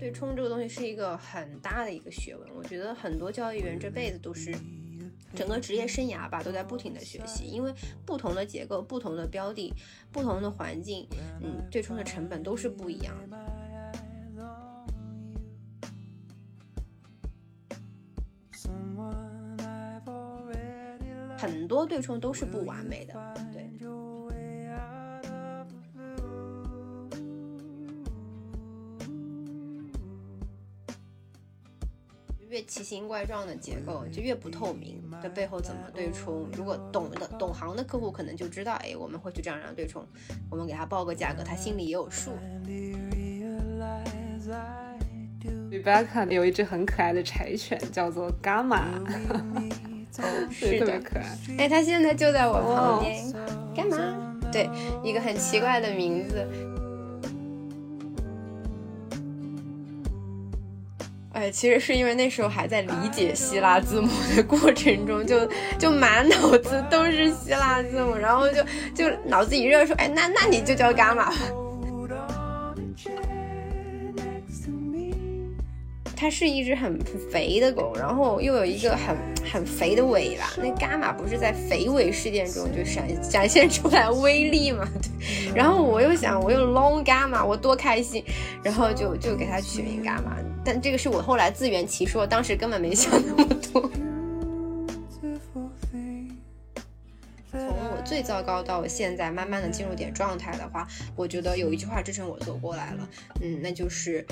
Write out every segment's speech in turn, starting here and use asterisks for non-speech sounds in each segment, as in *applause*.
对冲这个东西是一个很大的一个学问，我觉得很多交易员这辈子都是整个职业生涯吧，都在不停的学习，因为不同的结构、不同的标的、不同的环境，嗯，对冲的成本都是不一样的。很多对冲都是不完美的，形怪状的结构就越不透明，这背后怎么对冲？如果懂的懂行的客户可能就知道，哎，我们会去这样这样对冲，我们给他报个价格，他心里也有数。Rebecca 有一只很可爱的柴犬，叫做伽马。是的，*laughs* 可爱。哎，它现在就在我旁边。干嘛？对，一个很奇怪的名字。其实是因为那时候还在理解希腊字母的过程中，就就满脑子都是希腊字母，然后就就脑子一热说，哎，那那你就叫伽马吧。它是一只很肥的狗，然后又有一个很很肥的尾巴。那伽马不是在肥尾事件中就闪展现出来威力嘛？*laughs* 对。然后我又想，我又 long 伽马，我多开心，然后就就给它取名伽马。但这个是我后来自圆其说，当时根本没想那么多。最糟糕到现在，慢慢的进入点状态的话，我觉得有一句话支撑我走过来了，嗯，那就是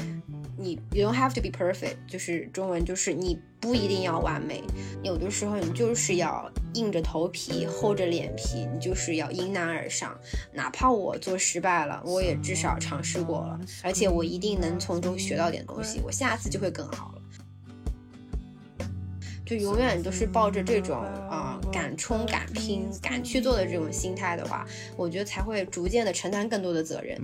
你 you don't have to be perfect，就是中文就是你不一定要完美，有的时候你就是要硬着头皮厚着脸皮，你就是要迎难而上，哪怕我做失败了，我也至少尝试过了，而且我一定能从中学到点东西，我下次就会更好。就永远都是抱着这种啊敢冲敢拼敢去做的这种心态的话，我觉得才会逐渐的承担更多的责任，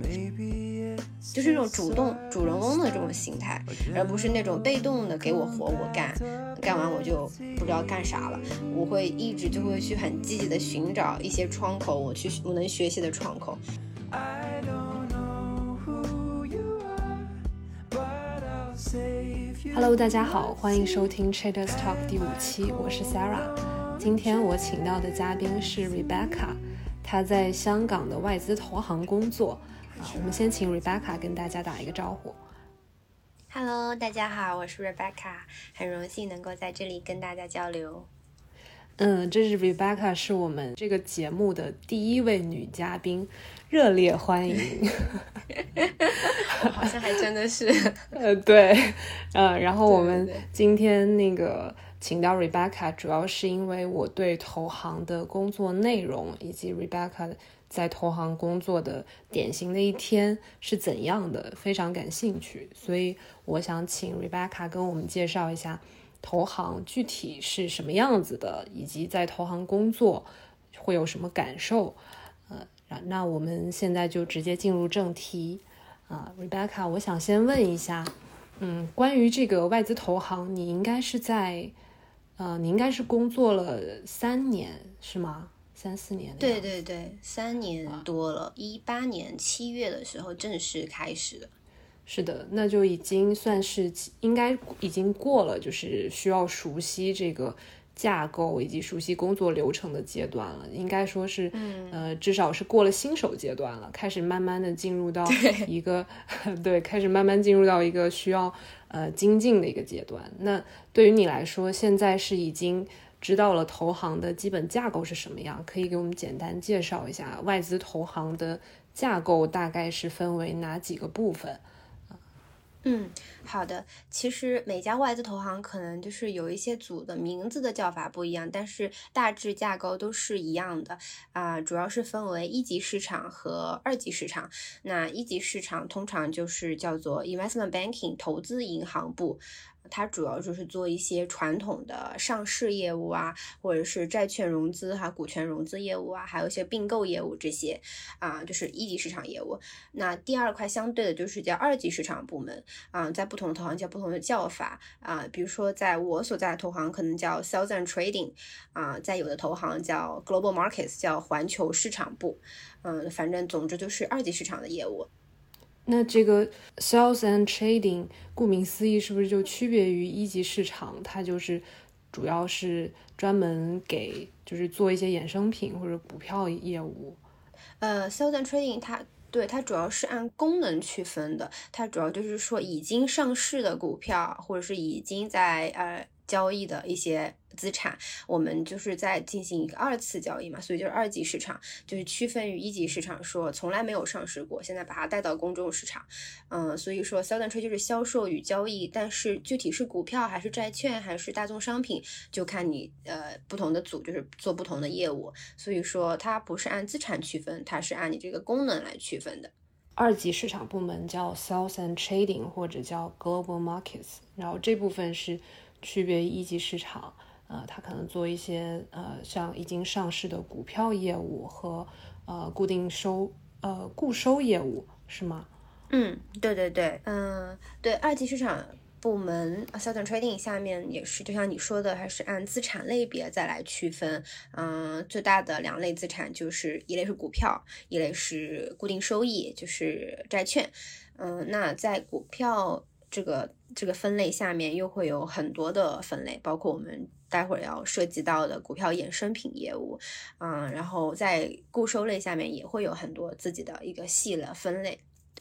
就是这种主动主人翁的这种心态，而不是那种被动的给我活我干，干完我就不知道干啥了。我会一直就会去很积极的寻找一些窗口，我去我能学习的窗口。Hello，大家好，欢迎收听 Traders Talk 第五期，我是 Sarah。今天我请到的嘉宾是 Rebecca，她在香港的外资投行工作。啊，我们先请 Rebecca 跟大家打一个招呼。Hello，大家好，我是 Rebecca，很荣幸能够在这里跟大家交流。嗯，这是 Rebecca，是我们这个节目的第一位女嘉宾。热烈欢迎，*laughs* 好像还真的是，*laughs* 呃，对，呃，然后我们今天那个请到 Rebecca，主要是因为我对投行的工作内容以及 Rebecca 在投行工作的典型的一天是怎样的非常感兴趣，所以我想请 Rebecca 跟我们介绍一下投行具体是什么样子的，以及在投行工作会有什么感受。那我们现在就直接进入正题啊，Rebecca，我想先问一下，嗯，关于这个外资投行，你应该是在，呃，你应该是工作了三年是吗？三四年？对对对，三年多了，一八年七月的时候正式开始的。是的，那就已经算是应该已经过了，就是需要熟悉这个。架构以及熟悉工作流程的阶段了，应该说是，呃，至少是过了新手阶段了，开始慢慢的进入到一个，*laughs* 对，开始慢慢进入到一个需要呃精进的一个阶段。那对于你来说，现在是已经知道了投行的基本架构是什么样，可以给我们简单介绍一下外资投行的架构大概是分为哪几个部分？嗯，好的。其实每家外资投行可能就是有一些组的名字的叫法不一样，但是大致架构都是一样的啊。主要是分为一级市场和二级市场。那一级市场通常就是叫做 investment banking 投资银行部。它主要就是做一些传统的上市业务啊，或者是债券融资哈、股权融资业务啊，还有一些并购业务这些啊，就是一级市场业务。那第二块相对的就是叫二级市场部门啊，在不同的投行叫不同的叫法啊，比如说在我所在的投行可能叫 Sales and Trading 啊，在有的投行叫 Global Markets 叫环球市场部，嗯，反正总之就是二级市场的业务。那这个 sales and trading，顾名思义，是不是就区别于一级市场？它就是主要是专门给，就是做一些衍生品或者股票业务。呃，sales and trading 它对它主要是按功能区分的，它主要就是说已经上市的股票，或者是已经在呃交易的一些。资产，我们就是在进行一个二次交易嘛，所以就是二级市场，就是区分于一级市场，说从来没有上市过，现在把它带到公众市场，嗯，所以说 sell and trade 就是销售与交易，但是具体是股票还是债券还是大宗商品，就看你呃不同的组就是做不同的业务，所以说它不是按资产区分，它是按你这个功能来区分的。二级市场部门叫 sales and trading 或者叫 global markets，然后这部分是区别于一级市场。呃，他可能做一些呃，像已经上市的股票业务和呃固定收呃固收业务，是吗？嗯，对对对，嗯，对，二级市场部门 s e l l and trading 下面也是，就像你说的，还是按资产类别再来区分。嗯，最大的两类资产就是一类是股票，一类是固定收益，就是债券。嗯，那在股票这个这个分类下面，又会有很多的分类，包括我们。待会儿要涉及到的股票衍生品业务，嗯，然后在固收类下面也会有很多自己的一个细的分类，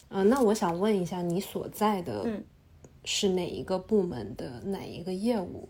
嗯，那我想问一下，你所在的是哪一个部门的哪一个业务？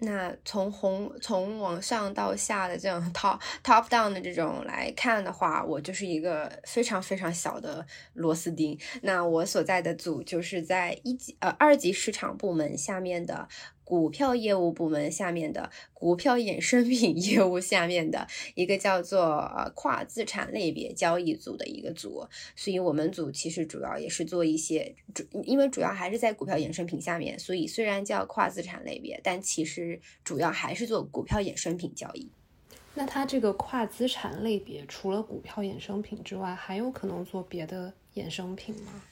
那从红从往上到下的这样 *laughs* top top down 的这种来看的话，我就是一个非常非常小的螺丝钉。那我所在的组就是在一级呃二级市场部门下面的。股票业务部门下面的股票衍生品 *laughs* 业务下面的一个叫做呃跨资产类别交易组的一个组，所以我们组其实主要也是做一些主，因为主要还是在股票衍生品下面，所以虽然叫跨资产类别，但其实主要还是做股票衍生品交易。那它这个跨资产类别除了股票衍生品之外，还有可能做别的衍生品吗？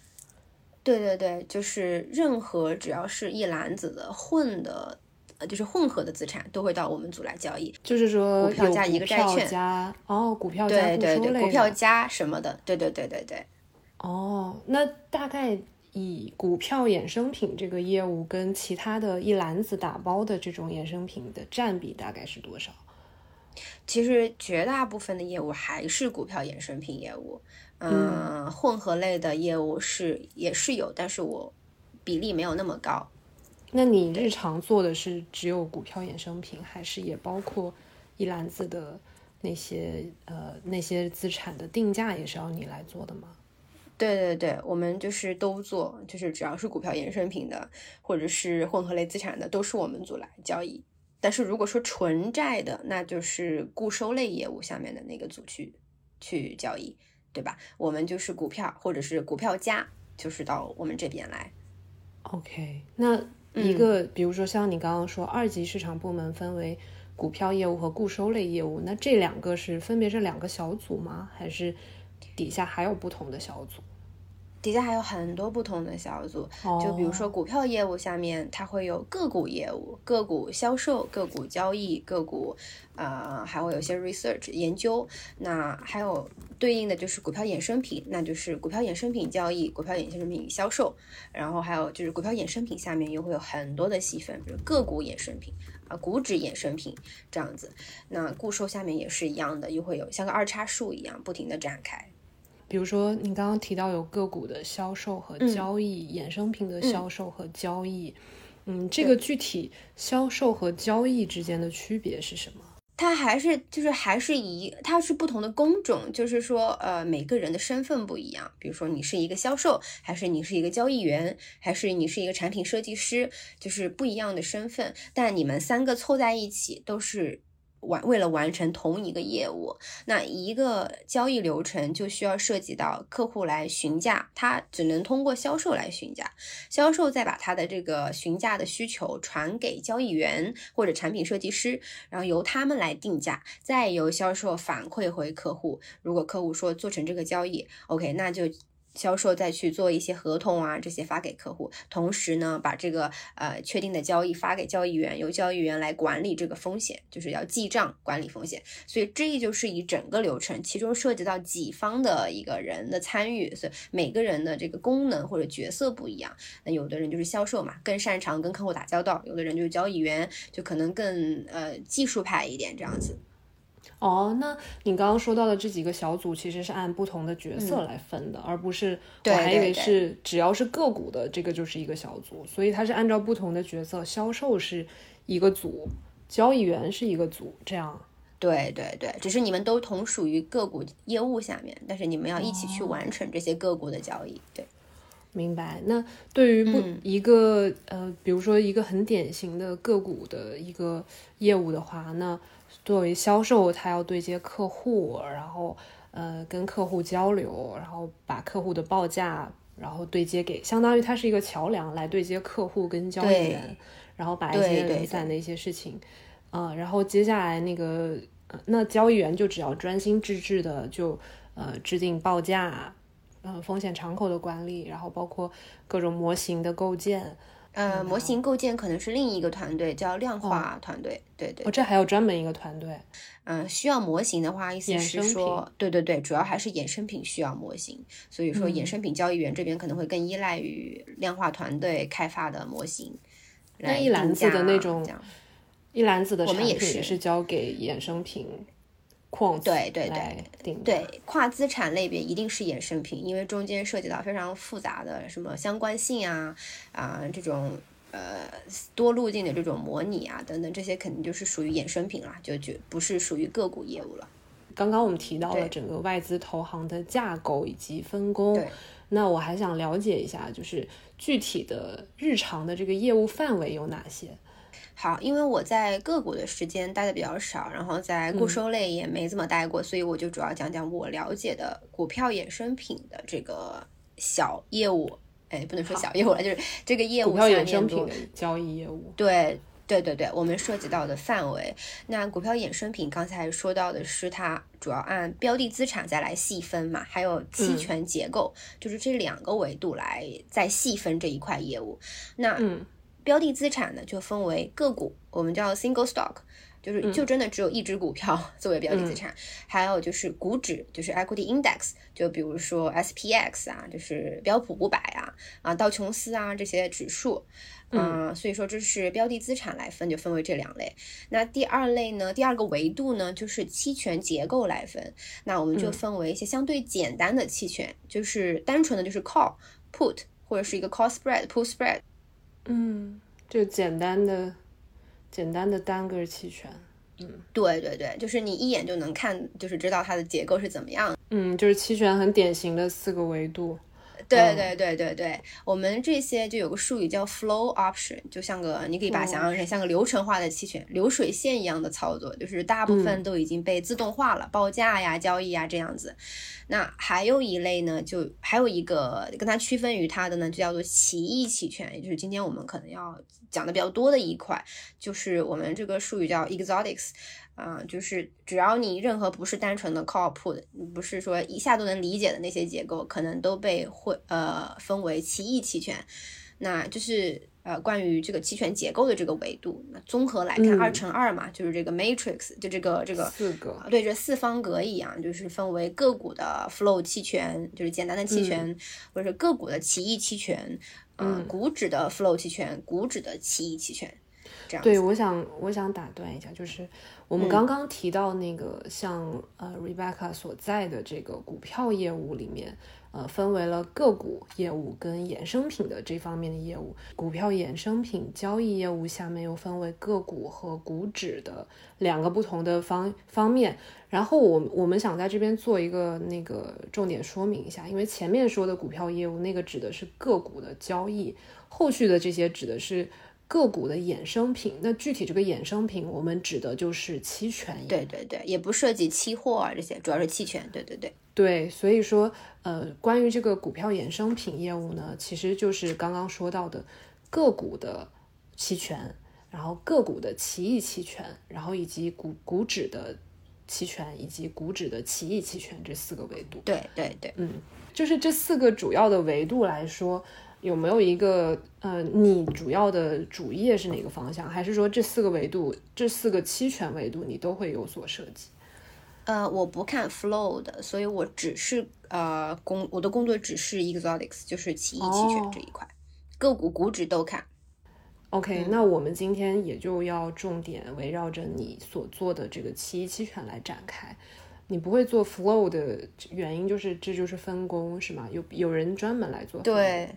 对对对，就是任何只要是一篮子的混的，呃，就是混合的资产都会到我们组来交易。就是说，股票加一个债券加哦，股票加对对对，股票加什么的，对对对对对。哦，那大概以股票衍生品这个业务跟其他的一篮子打包的这种衍生品的占比大概是多少？其实绝大部分的业务还是股票衍生品业务。嗯，混合类的业务是也是有，但是我比例没有那么高。那你日常做的是只有股票衍生品，还是也包括一篮子的那些呃那些资产的定价也是要你来做的吗？对对对，我们就是都做，就是只要是股票衍生品的或者是混合类资产的，都是我们组来交易。但是如果说纯债的，那就是固收类业务下面的那个组去去交易。对吧？我们就是股票，或者是股票加，就是到我们这边来。OK，那一个，比如说像你刚刚说，二级市场部门分为股票业务和固收类业务，那这两个是分别是两个小组吗？还是底下还有不同的小组？底下还有很多不同的小组，就比如说股票业务下面，它会有个股业务、个股销售、个股交易、个股，呃，还会有些 research 研究。那还有对应的就是股票衍生品，那就是股票衍生品交易、股票衍生品销售。然后还有就是股票衍生品下面又会有很多的细分，比如个股衍生品啊、股指衍生品这样子。那固收下面也是一样的，又会有像个二叉树一样不停的展开。比如说，你刚刚提到有个股的销售和交易，衍生品的销售和交易，嗯，这个具体销售和交易之间的区别是什么？它还是就是还是一它是不同的工种，就是说，呃，每个人的身份不一样。比如说，你是一个销售，还是你是一个交易员，还是你是一个产品设计师，就是不一样的身份。但你们三个凑在一起都是。完为了完成同一个业务，那一个交易流程就需要涉及到客户来询价，他只能通过销售来询价，销售再把他的这个询价的需求传给交易员或者产品设计师，然后由他们来定价，再由销售反馈回客户。如果客户说做成这个交易，OK，那就。销售再去做一些合同啊，这些发给客户，同时呢，把这个呃确定的交易发给交易员，由交易员来管理这个风险，就是要记账管理风险。所以这就是一整个流程，其中涉及到几方的一个人的参与，所以每个人的这个功能或者角色不一样。那有的人就是销售嘛，更擅长跟客户打交道；有的人就是交易员，就可能更呃技术派一点这样子。哦，那你刚刚说到的这几个小组其实是按不同的角色来分的，而不是我还以为是只要是个股的这个就是一个小组，所以它是按照不同的角色，销售是一个组，交易员是一个组，这样。对对对，只是你们都同属于个股业务下面，但是你们要一起去完成这些个股的交易。对，明白。那对于不一个呃，比如说一个很典型的个股的一个业务的话，那。作为销售，他要对接客户，然后呃跟客户交流，然后把客户的报价，然后对接给，相当于他是一个桥梁来对接客户跟交易员，然后把一些零散的一些事情，呃，然后接下来那个那交易员就只要专心致志的就呃制定报价，呃风险敞口的管理，然后包括各种模型的构建。呃，模型构建可能是另一个团队，叫量化团队。对对，哦，这还有专门一个团队。嗯，需要模型的话，意思是说，对对对，主要还是衍生品需要模型，所以说衍生品交易员这边可能会更依赖于量化团队开发的模型。那一篮子的那种，一篮子的产品也是交给衍生品。对对对对，跨资产类别一定是衍生品，因为中间涉及到非常复杂的什么相关性啊啊这种呃多路径的这种模拟啊等等，这些肯定就是属于衍生品啦，就就不是属于个股业务了。刚刚我们提到了整个外资投行的架构以及分工，那我还想了解一下，就是具体的日常的这个业务范围有哪些？好，因为我在个股的时间待的比较少，然后在固收类也没怎么待过，所以我就主要讲讲我了解的股票衍生品的这个小业务。哎，不能说小业务了，就是这个业务。股票衍生品的交易业务。对对对对，我们涉及到的范围。那股票衍生品刚才说到的是它主要按标的资产再来细分嘛，还有期权结构，就是这两个维度来再细分这一块业务。那嗯。标的资产呢，就分为个股，我们叫 single stock，就是就真的只有一只股票 *laughs* 作为标的资产。还有就是股指，就是 equity index，就比如说 SPX 啊，就是标普五百啊，啊道琼斯啊这些指数。嗯，所以说这是标的资产来分，就分为这两类。那第二类呢，第二个维度呢，就是期权结构来分。那我们就分为一些相对简单的期权，就是单纯的就是 call put 或者是一个 call spread put spread。嗯，就简单的、简单的单个期权。嗯，对对对，就是你一眼就能看，就是知道它的结构是怎么样。嗯，就是期权很典型的四个维度。对对对对对，我们这些就有个术语叫 flow option，就像个你可以把它想象成像个流程化的期权，流水线一样的操作，就是大部分都已经被自动化了，报价呀、交易呀这样子。那还有一类呢，就还有一个跟它区分于它的呢，就叫做奇异期权，也就是今天我们可能要讲的比较多的一块，就是我们这个术语叫 exotics。啊，就是只要你任何不是单纯的 call put，不是说一下都能理解的那些结构，可能都被会呃分为奇异期权。那就是呃关于这个期权结构的这个维度，那综合来看二乘二嘛，就是这个 matrix，就这个这个四个对，这四方格一样，就是分为个股的 flow 期权，就是简单的期权，或者是个股的奇异期权，嗯，股指的 flow 期权，股指的奇异期权。对，我想我想打断一下，就是我们刚刚提到那个像呃 Rebecca 所在的这个股票业务里面，呃，分为了个股业务跟衍生品的这方面的业务。股票衍生品交易业务下面又分为个股和股指的两个不同的方方面。然后我我们想在这边做一个那个重点说明一下，因为前面说的股票业务那个指的是个股的交易，后续的这些指的是。个股的衍生品，那具体这个衍生品，我们指的就是期权。对对对，也不涉及期货啊这些，主要是期权。对对对对，所以说，呃，关于这个股票衍生品业务呢，其实就是刚刚说到的个股的期权，然后个股的奇异期权，然后以及股股指的期权以及股指的奇异期权这四个维度。对对对，嗯，就是这四个主要的维度来说，有没有一个呃，你主要的主业是哪个方向？还是说这四个维度，这四个期权维度你都会有所涉及？呃，我不看 flow 的，所以我只是呃工我的工作只是 exotics，就是奇异期权这一块，个股股指都看。OK，那我们今天也就要重点围绕着你所做的这个奇异期权来展开。你不会做 flow 的原因就是这就是分工是吗？有有人专门来做？对。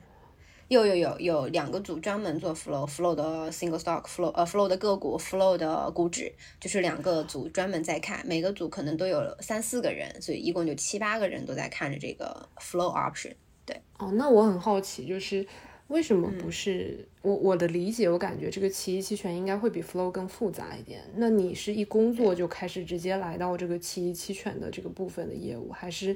有有有有两个组专门做 flow，flow 的 single stock，flow 呃 flow 的个股，flow 的股指，就是两个组专门在看，每个组可能都有三四个人，所以一共就七八个人都在看着这个 flow option。对，哦，那我很好奇，就是为什么不是我我的理解，我感觉这个奇异期权应该会比 flow 更复杂一点。那你是一工作就开始直接来到这个奇异期权的这个部分的业务，还是？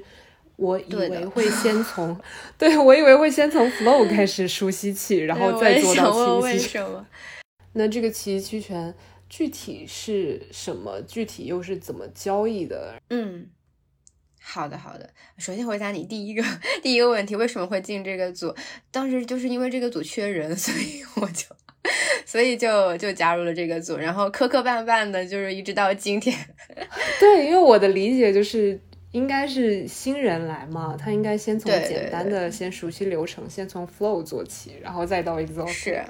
我以为会先从，对我以为会先从 flow *laughs* 开始熟悉起，然后再做到奇异期权。*laughs* 那这个奇异期权具体是什么？具体又是怎么交易的？嗯，好的好的。首先回答你第一个 *laughs* 第一个问题，为什么会进这个组？当时就是因为这个组缺人，所以我就所以就就加入了这个组，然后磕磕绊绊的，就是一直到今天。对，因为我的理解就是。应该是新人来嘛，他应该先从简单的先熟悉流程，先从 flow 做起，然后再到 exhaust。是，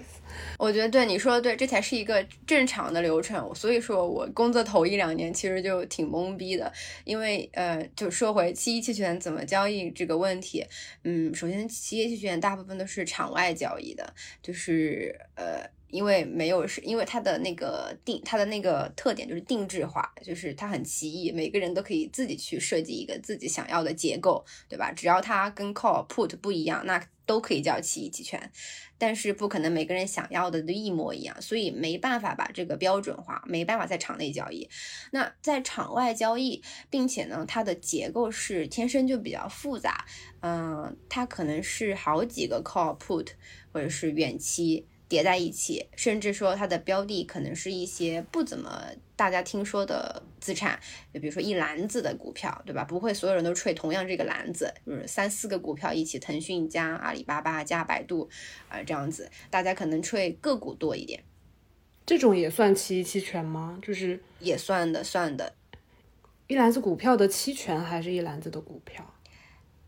我觉得对你说的对，这才是一个正常的流程。所以说我工作头一两年其实就挺懵逼的，因为呃，就说回七一期权怎么交易这个问题，嗯，首先七一期权大部分都是场外交易的，就是呃。因为没有是，因为它的那个定，它的那个特点就是定制化，就是它很奇异，每个人都可以自己去设计一个自己想要的结构，对吧？只要它跟 call put 不一样，那都可以叫奇异期权。但是不可能每个人想要的都一模一样，所以没办法把这个标准化，没办法在场内交易。那在场外交易，并且呢，它的结构是天生就比较复杂，嗯，它可能是好几个 call put 或者是远期。叠在一起，甚至说它的标的可能是一些不怎么大家听说的资产，就比如说一篮子的股票，对吧？不会所有人都吹同样这个篮子，就是三四个股票一起，腾讯加阿里巴巴加百度啊这样子，大家可能吹个股多一点。这种也算期期权吗？就是也算的，算的。一篮子股票的期权还是一篮子的股票？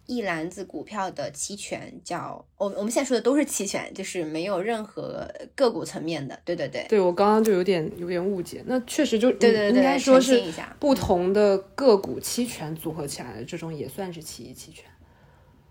一篮子股票的期权叫我我们现在说的都是期权，就是没有任何个股层面的。对对对，对我刚刚就有点有点误解。那确实就对对对，应该说是不同的个股期权组合起来的这种也算是奇异期权。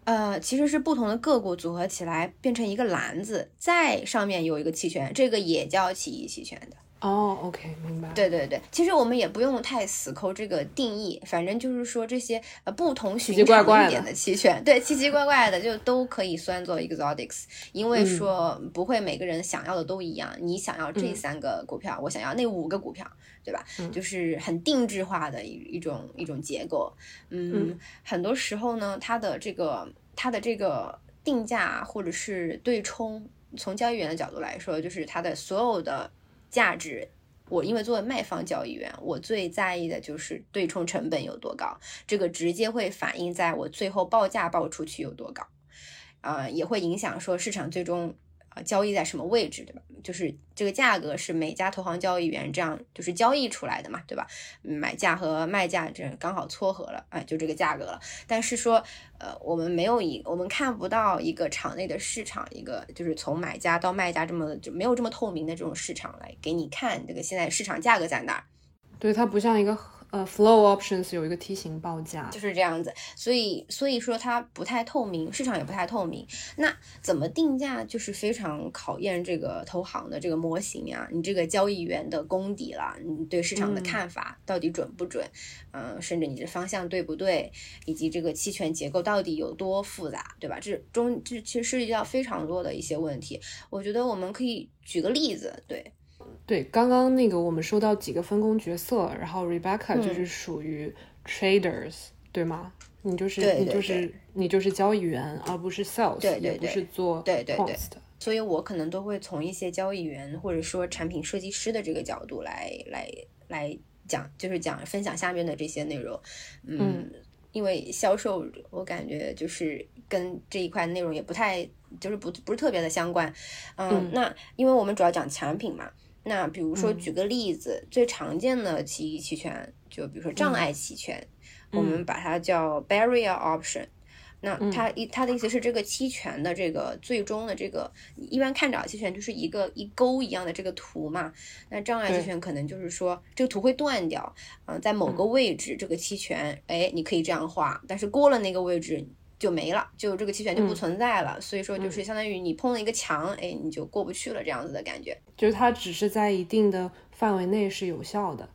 呃，其实是不同的个股组合起来变成一个篮子，在上面有一个期权，这个也叫奇异期权的。哦，OK，明白。对对对，其实我们也不用太死抠这个定义，反正就是说这些呃不同寻常一点的期权，对奇奇怪怪的就都可以算作 exotics，因为说不会每个人想要的都一样，你想要这三个股票，我想要那五个股票，对吧？就是很定制化的一一种一种结构。嗯，很多时候呢，它的这个它的这个定价或者是对冲，从交易员的角度来说，就是它的所有的。价值，我因为作为卖方交易员，我最在意的就是对冲成本有多高，这个直接会反映在我最后报价报出去有多高，啊，也会影响说市场最终。交易在什么位置，对吧？就是这个价格是每家投行交易员这样就是交易出来的嘛，对吧？买价和卖价这刚好撮合了，哎，就这个价格了。但是说，呃，我们没有一，我们看不到一个场内的市场，一个就是从买家到卖家这么就没有这么透明的这种市场来给你看这个现在市场价格在哪儿。对，它不像一个。呃，flow options 有一个梯形报价，就是这样子，所以所以说它不太透明，市场也不太透明。那怎么定价，就是非常考验这个投行的这个模型呀，你这个交易员的功底了，你对市场的看法到底准不准？嗯，甚至你这方向对不对，以及这个期权结构到底有多复杂，对吧？这中这其实涉及到非常多的一些问题。我觉得我们可以举个例子，对。对，刚刚那个我们说到几个分工角色，然后 Rebecca 就是属于 traders，对吗？你就是你就是你就是交易员，而不是 sales，也不是做对对对。所以我可能都会从一些交易员或者说产品设计师的这个角度来来来讲就是讲分享下面的这些内容，嗯，因为销售我感觉就是跟这一块内容也不太就是不不是特别的相关，嗯，那因为我们主要讲产品嘛，那比如说举个例子，最常见的奇异期权，就比如说障碍期权，我们把它叫 barrier option。那它一它的意思是，这个期权的这个最终的这个，一般看涨期权就是一个一勾一样的这个图嘛。那障碍期权可能就是说，这个图会断掉，嗯，在某个位置这个期权，哎，你可以这样画，但是过了那个位置就没了，就这个期权就不存在了。所以说，就是相当于你碰了一个墙，哎，你就过不去了这样子的感觉。就是它只是在一定的范围内是有效的。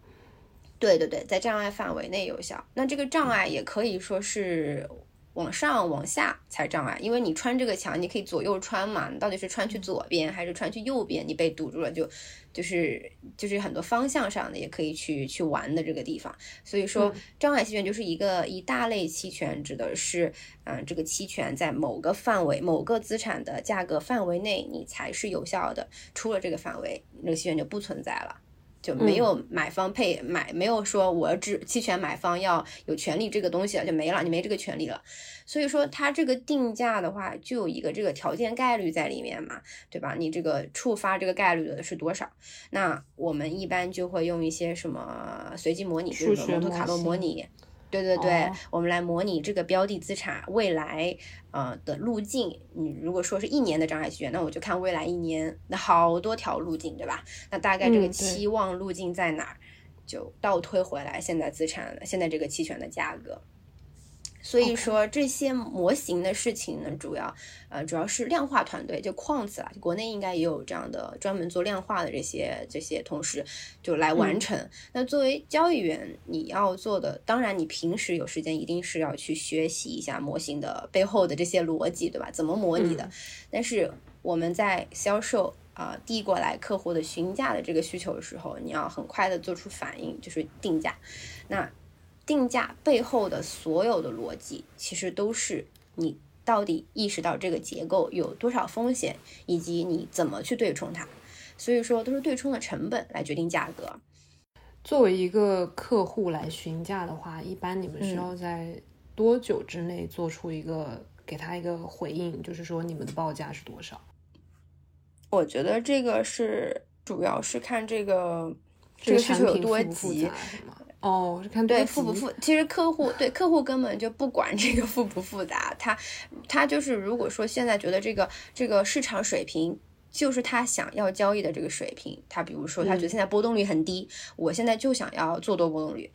对对对，在障碍范围内有效。那这个障碍也可以说是。往上往下才障碍，因为你穿这个墙，你可以左右穿嘛。你到底是穿去左边还是穿去右边？你被堵住了，就就是就是很多方向上的也可以去去玩的这个地方。所以说，障碍期权就是一个一大类期权，指的是嗯，这个期权在某个范围、某个资产的价格范围内，你才是有效的。出了这个范围，那个期权就不存在了。就没有买方配买，没有说我只期权买方要有权利这个东西了，就没了，你没这个权利了。所以说它这个定价的话，就有一个这个条件概率在里面嘛，对吧？你这个触发这个概率的是多少？那我们一般就会用一些什么随机模拟，比如说蒙特卡洛模拟。对对对，我们来模拟这个标的资产未来呃的路径。你如果说是一年的障碍期权，那我就看未来一年那好多条路径，对吧？那大概这个期望路径在哪儿，就倒推回来现在资产现在这个期权的价格。所以说这些模型的事情呢，主要呃主要是量化团队就 quants 啊，国内应该也有这样的专门做量化的这些这些同事就来完成。那作为交易员，你要做的，当然你平时有时间一定是要去学习一下模型的背后的这些逻辑，对吧？怎么模拟的？但是我们在销售啊递过来客户的询价的这个需求的时候，你要很快的做出反应，就是定价。那定价背后的所有的逻辑，其实都是你到底意识到这个结构有多少风险，以及你怎么去对冲它。所以说，都是对冲的成本来决定价格。作为一个客户来询价的话，一般你们需要在多久之内做出一个给他一个回应，就是说你们的报价是多少？我觉得这个是主要是看这个这个需求有多急。哦，是看对复不复，其实客户对客户根本就不管这个 *laughs* 复不复杂，他他就是如果说现在觉得这个这个市场水平就是他想要交易的这个水平，他比如说他觉得现在波动率很低，我现在就想要做多波动率，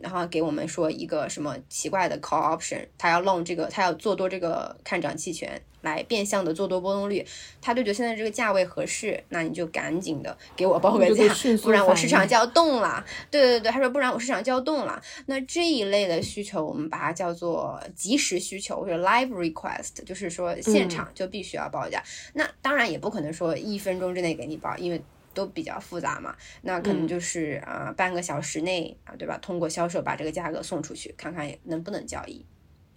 然后给我们说一个什么奇怪的 call option，他要 long 这个他要做多这个看涨期权。来变相的做多波动率，他就觉得现在这个价位合适，那你就赶紧的给我报个价，不然我市场就要动了。对对对，他说不然我市场就要动了。那这一类的需求，我们把它叫做即时需求或者 live request，就是说现场就必须要报价。那当然也不可能说一分钟之内给你报，因为都比较复杂嘛。那可能就是啊半个小时内啊，对吧？通过销售把这个价格送出去，看看能不能交易。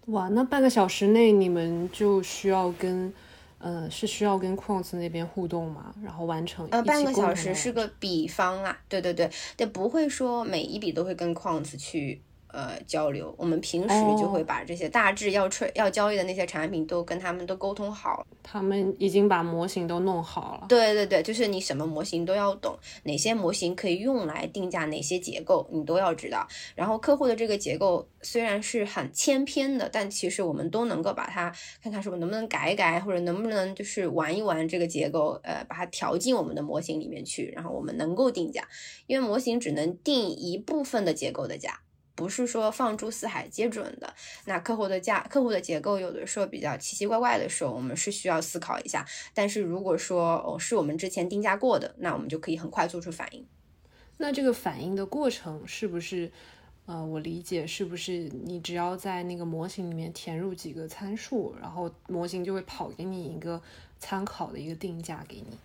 哇，那半个小时内你们就需要跟，呃，是需要跟 Quants 那边互动吗？然后完成呃，半个小时是个比方啦，对对对，但不会说每一笔都会跟 Quants 去。呃，交流，我们平时就会把这些大致要吹要交易的那些产品都跟他们都沟通好，他们已经把模型都弄好了。对对对，就是你什么模型都要懂，哪些模型可以用来定价，哪些结构你都要知道。然后客户的这个结构虽然是很千篇的，但其实我们都能够把它看看是不是能不能改一改，或者能不能就是玩一玩这个结构，呃，把它调进我们的模型里面去，然后我们能够定价，因为模型只能定一部分的结构的价。不是说放诸四海皆准的。那客户的价、客户的结构有的时候比较奇奇怪怪的时候，我们是需要思考一下。但是如果说哦是我们之前定价过的，那我们就可以很快做出反应。那这个反应的过程是不是？呃，我理解是不是你只要在那个模型里面填入几个参数，然后模型就会跑给你一个参考的一个定价给你？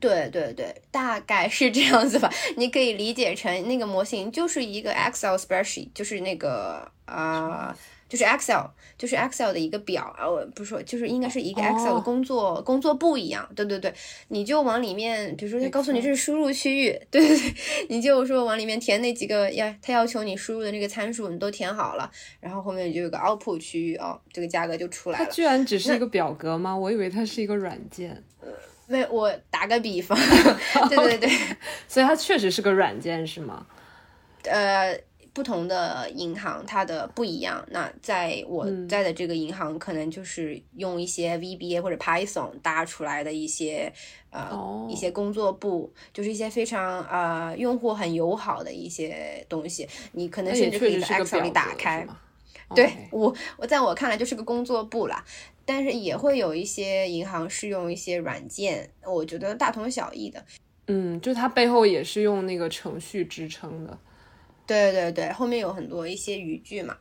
对对对，大概是这样子吧。你可以理解成那个模型就是一个 Excel spreadsheet，就是那个啊就是 Excel，就是 Excel 的一个表啊，我不是说，就是应该是一个 Excel 的工作工作簿一样。对对对，你就往里面，比如说他告诉你这是输入区域，对对对，你就说往里面填那几个要他要求你输入的那个参数，你都填好了，然后后面就有个 Output 区域哦，这个价格就出来了。它居然只是一个表格吗？我以为它是一个软件。没，我打个比方，*laughs* 对对对，*laughs* 所以它确实是个软件，是吗？呃。不同的银行它的不一样。那在我在的这个银行，可能就是用一些 VBA 或者 Python 搭出来的一些呃一些工作簿，就是一些非常呃用户很友好的一些东西。你可能甚至可以在 Excel 里打开。对我我在我看来就是个工作簿啦。但是也会有一些银行是用一些软件，我觉得大同小异的。嗯，就它背后也是用那个程序支撑的。对对对，后面有很多一些语句嘛，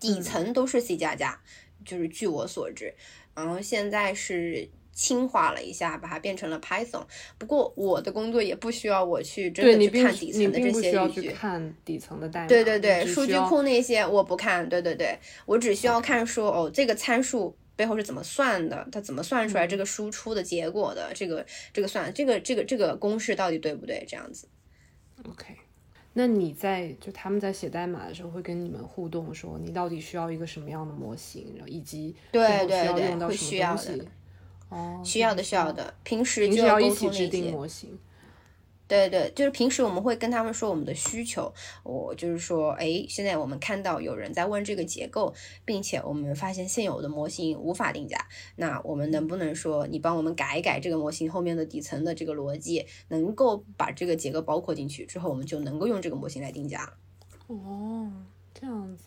底层都是 C 加加，就是据我所知，然后现在是轻化了一下，把它变成了 Python。不过我的工作也不需要我去真的去看底层的这些语句，看底层的代码。对对对，数据库那些我不看。对对对，我只需要看说哦，这个参数背后是怎么算的，它怎么算出来这个输出的结果的，这个这个算这个这个这个公式到底对不对？这样子。OK。那你在就他们在写代码的时候会跟你们互动，说你到底需要一个什么样的模型，然后以及对对对会需要的哦，需要的需要的，平时就要一起制定模型。对对，就是平时我们会跟他们说我们的需求，我就是说，哎，现在我们看到有人在问这个结构，并且我们发现现有的模型无法定价，那我们能不能说你帮我们改一改这个模型后面的底层的这个逻辑，能够把这个结构包括进去之后，我们就能够用这个模型来定价。哦，这样子，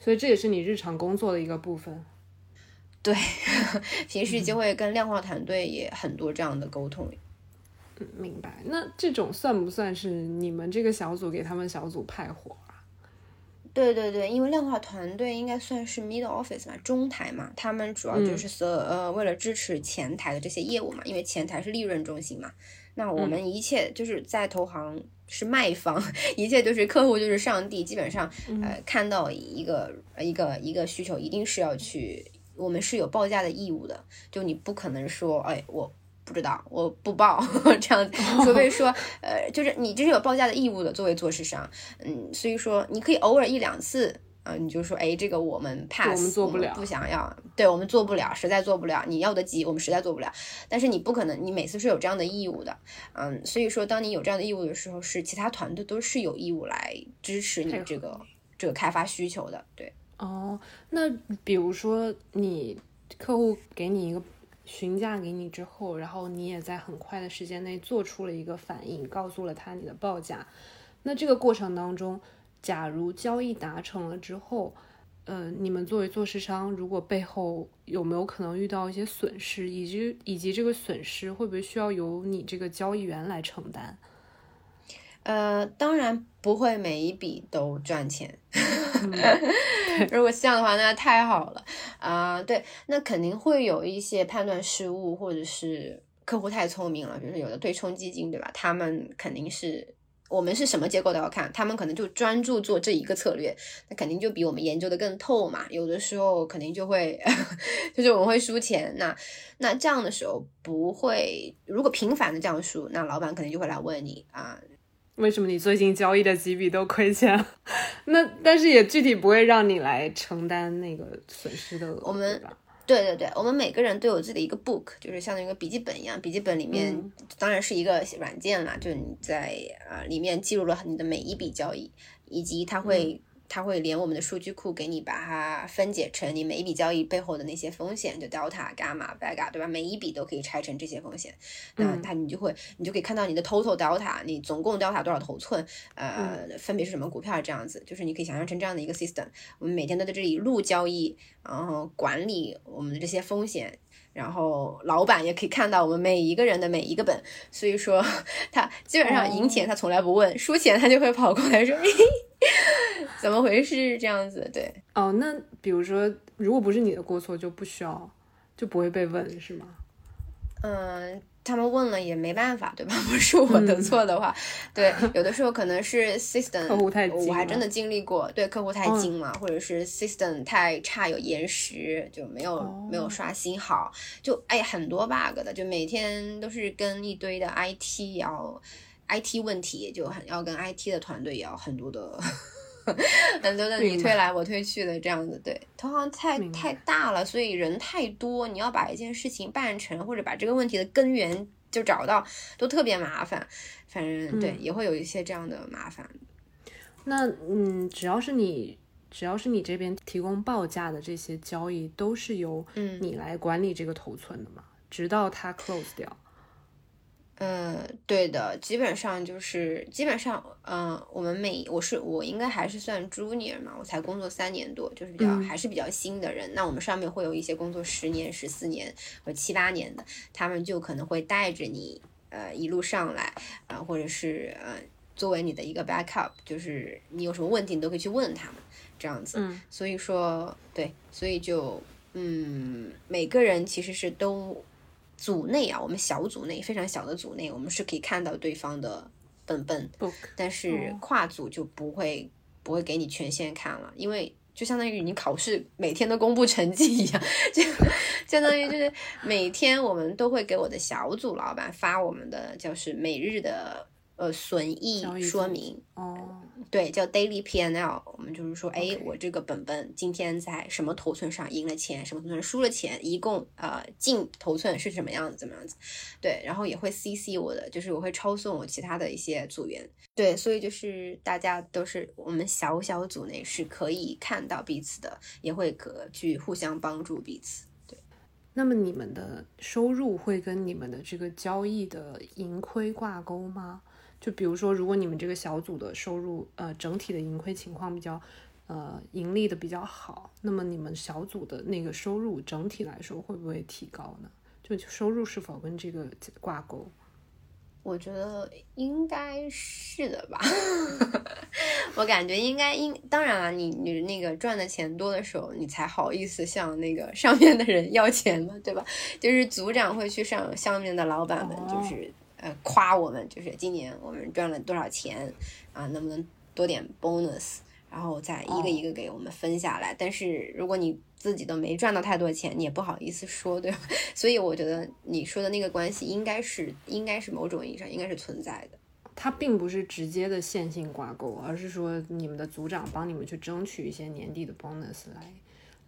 所以这也是你日常工作的一个部分。对，*laughs* 平时就会跟量化团队也很多这样的沟通。明白，那这种算不算是你们这个小组给他们小组派活啊？对对对，因为量化团队应该算是 middle office 嘛，中台嘛，他们主要就是所呃为了支持前台的这些业务嘛，因为前台是利润中心嘛。那我们一切就是在投行是卖方，*laughs* 一切就是客户就是上帝，基本上呃看到一个一个一个需求，一定是要去，我们是有报价的义务的，就你不可能说哎我。不知道，我不报 *laughs* 这样子，除非说，呃，就是你这是有报价的义务的，作为做市商，嗯，所以说你可以偶尔一两次，啊，你就说，哎，这个我们 pass，我们做不了，不想要，对我们做不了，实在做不了，你要的急，我们实在做不了，但是你不可能，你每次是有这样的义务的，嗯，所以说当你有这样的义务的时候，是其他团队都是有义务来支持你这个这个开发需求的，对。哦，那比如说你客户给你一个。询价给你之后，然后你也在很快的时间内做出了一个反应，告诉了他你的报价。那这个过程当中，假如交易达成了之后，呃，你们作为做市商，如果背后有没有可能遇到一些损失，以及以及这个损失会不会需要由你这个交易员来承担？呃，当然不会每一笔都赚钱。*laughs* *laughs* 如果这样的话，那太好了啊！对，那肯定会有一些判断失误，或者是客户太聪明了，比如说有的对冲基金，对吧？他们肯定是我们是什么结构都要看，他们可能就专注做这一个策略，那肯定就比我们研究的更透嘛。有的时候肯定就会，*laughs* 就是我们会输钱。那那这样的时候不会，如果频繁的这样输，那老板可能就会来问你啊。为什么你最近交易的几笔都亏钱？*laughs* 那但是也具体不会让你来承担那个损失的。我们对对对，我们每个人都有自己的一个 book，就是像那个笔记本一样，笔记本里面当然是一个软件啦，就是你在啊里面记录了你的每一笔交易，以及它会。它会连我们的数据库给你，把它分解成你每一笔交易背后的那些风险，就 delta、gamma、beta，对吧？每一笔都可以拆成这些风险。那它你就会，你就可以看到你的 total delta，你总共 delta 多少头寸，呃，分别是什么股票这样子。就是你可以想象成这样的一个 system，我们每天都在这里录交易，然后管理我们的这些风险。然后老板也可以看到我们每一个人的每一个本，所以说他基本上赢钱他从来不问，输钱他就会跑过来说，怎么回事这样子？对，哦，那比如说如果不是你的过错，就不需要，就不会被问是吗？嗯，他们问了也没办法，对吧？*laughs* 不是我的错的话，对，有的时候可能是 system *laughs* 客户太精，我还真的经历过，对，客户太精了，或者是 system 太差，有延时，就没有没有刷新好，就哎很多 bug 的，就每天都是跟一堆的 IT 要 IT 问题，就很要跟 IT 的团队要很多的。*laughs* 很多的你推来我推去的这样子，对，投行太太大了，所以人太多，你要把一件事情办成，或者把这个问题的根源就找到，都特别麻烦。反正对，也会有一些这样的麻烦。那嗯，只要是你，只要是你这边提供报价的这些交易，都是由你来管理这个头寸的嘛，直到它 close 掉。嗯，对的，基本上就是基本上，嗯，我们每我是我应该还是算 junior 嘛，我才工作三年多，就是比较还是比较新的人。那我们上面会有一些工作十年、十四年和七八年的，他们就可能会带着你，呃，一路上来，啊，或者是呃，作为你的一个 backup，就是你有什么问题，你都可以去问他们，这样子。嗯，所以说，对，所以就，嗯，每个人其实是都。组内啊，我们小组内非常小的组内，我们是可以看到对方的本本，但是跨组就不会不会给你权限看了，因为就相当于你考试每天都公布成绩一样，*laughs* 就相当于就是每天我们都会给我的小组老板发我们的就是每日的。呃，损益说明哦，对，叫 daily P N L。我们就是说，哎，我这个本本今天在什么头寸上赢了钱，什么头寸输了钱，一共呃进头寸是什么样子，怎么样子？对，然后也会 C C 我的，就是我会抄送我其他的一些组员。对，所以就是大家都是我们小小组内是可以看到彼此的，也会可去互相帮助彼此。对，那么你们的收入会跟你们的这个交易的盈亏挂钩吗？就比如说，如果你们这个小组的收入，呃，整体的盈亏情况比较，呃，盈利的比较好，那么你们小组的那个收入整体来说会不会提高呢？就收入是否跟这个挂钩？我觉得应该是的吧，*laughs* 我感觉应该应，当然了，你你那个赚的钱多的时候，你才好意思向那个上面的人要钱嘛，对吧？就是组长会去上下面的老板们，就是。呃，夸我们就是今年我们赚了多少钱啊？能不能多点 bonus？然后再一个一个给我们分下来。但是如果你自己都没赚到太多钱，你也不好意思说，对吧？*laughs* 所以我觉得你说的那个关系应该是，应该是某种意义上应该是存在的。它并不是直接的线性挂钩，而是说你们的组长帮你们去争取一些年底的 bonus 来。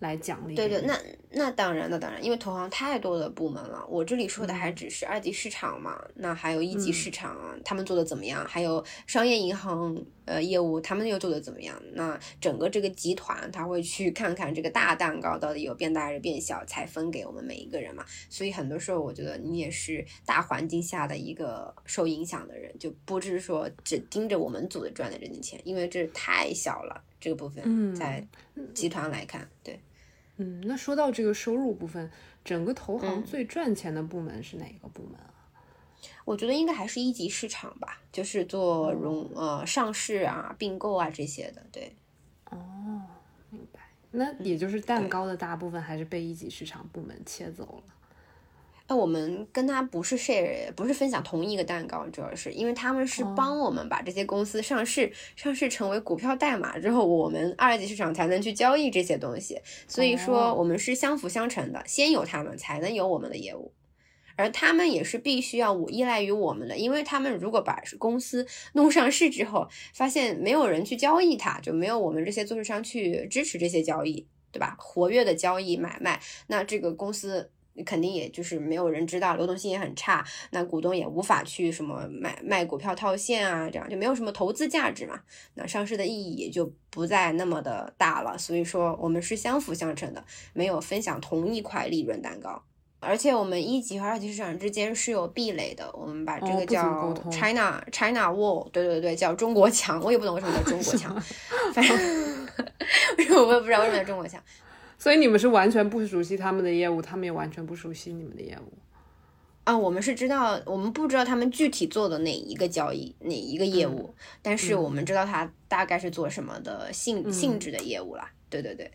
来奖励对对，那那当然，那当然，因为投行太多的部门了，我这里说的还只是二级市场嘛，那还有一级市场，啊他们做的怎么样？还有商业银行呃业务，他们又做的怎么样？那整个这个集团他会去看看这个大蛋糕到底有变大还是变小，才分给我们每一个人嘛。所以很多时候，我觉得你也是大环境下的一个受影响的人，就不是说只盯着我们组的赚的这点钱，因为这太小了。这个部分在集团来看，对，嗯，那说到这个收入部分，整个投行最赚钱的部门是哪个部门啊？我觉得应该还是一级市场吧，就是做融呃上市啊、并购啊这些的，对。哦，明白。那也就是蛋糕的大部分还是被一级市场部门切走了。那我们跟他不是 share，不是分享同一个蛋糕，主要是因为他们是帮我们把这些公司上市，上市成为股票代码之后，我们二级市场才能去交易这些东西。所以说我们是相辅相成的，先有他们才能有我们的业务，而他们也是必须要依赖于我们的，因为他们如果把公司弄上市之后，发现没有人去交易它，就没有我们这些做市商去支持这些交易，对吧？活跃的交易买卖，那这个公司。你肯定也就是没有人知道，流动性也很差，那股东也无法去什么买卖股票套现啊，这样就没有什么投资价值嘛，那上市的意义也就不再那么的大了。所以说我们是相辅相成的，没有分享同一块利润蛋糕，而且我们一级和二级市场之间是有壁垒的，我们把这个叫 China China Wall，对对对，叫中国墙，我也不懂为什么叫中国墙，*laughs* 反正 *laughs* 我也不知道为什么叫中国墙。所以你们是完全不熟悉他们的业务，他们也完全不熟悉你们的业务啊。我们是知道，我们不知道他们具体做的哪一个交易，哪一个业务，但是我们知道他大概是做什么的性性质的业务啦。对对对，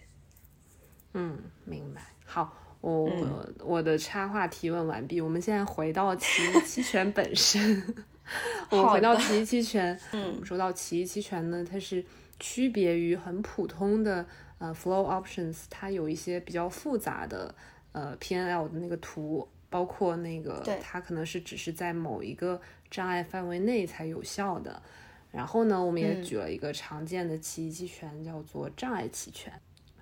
嗯，明白。好，我我的插话提问完毕，我们现在回到 *laughs* 期期权本身。*laughs* 我们回到奇异期权，嗯，说到奇异期权呢，它是区别于很普通的呃 flow options，它有一些比较复杂的呃 PNL 的那个图，包括那个它可能是只是在某一个障碍范围内才有效的。然后呢，我们也举了一个常见的奇异期权，叫做障碍期权。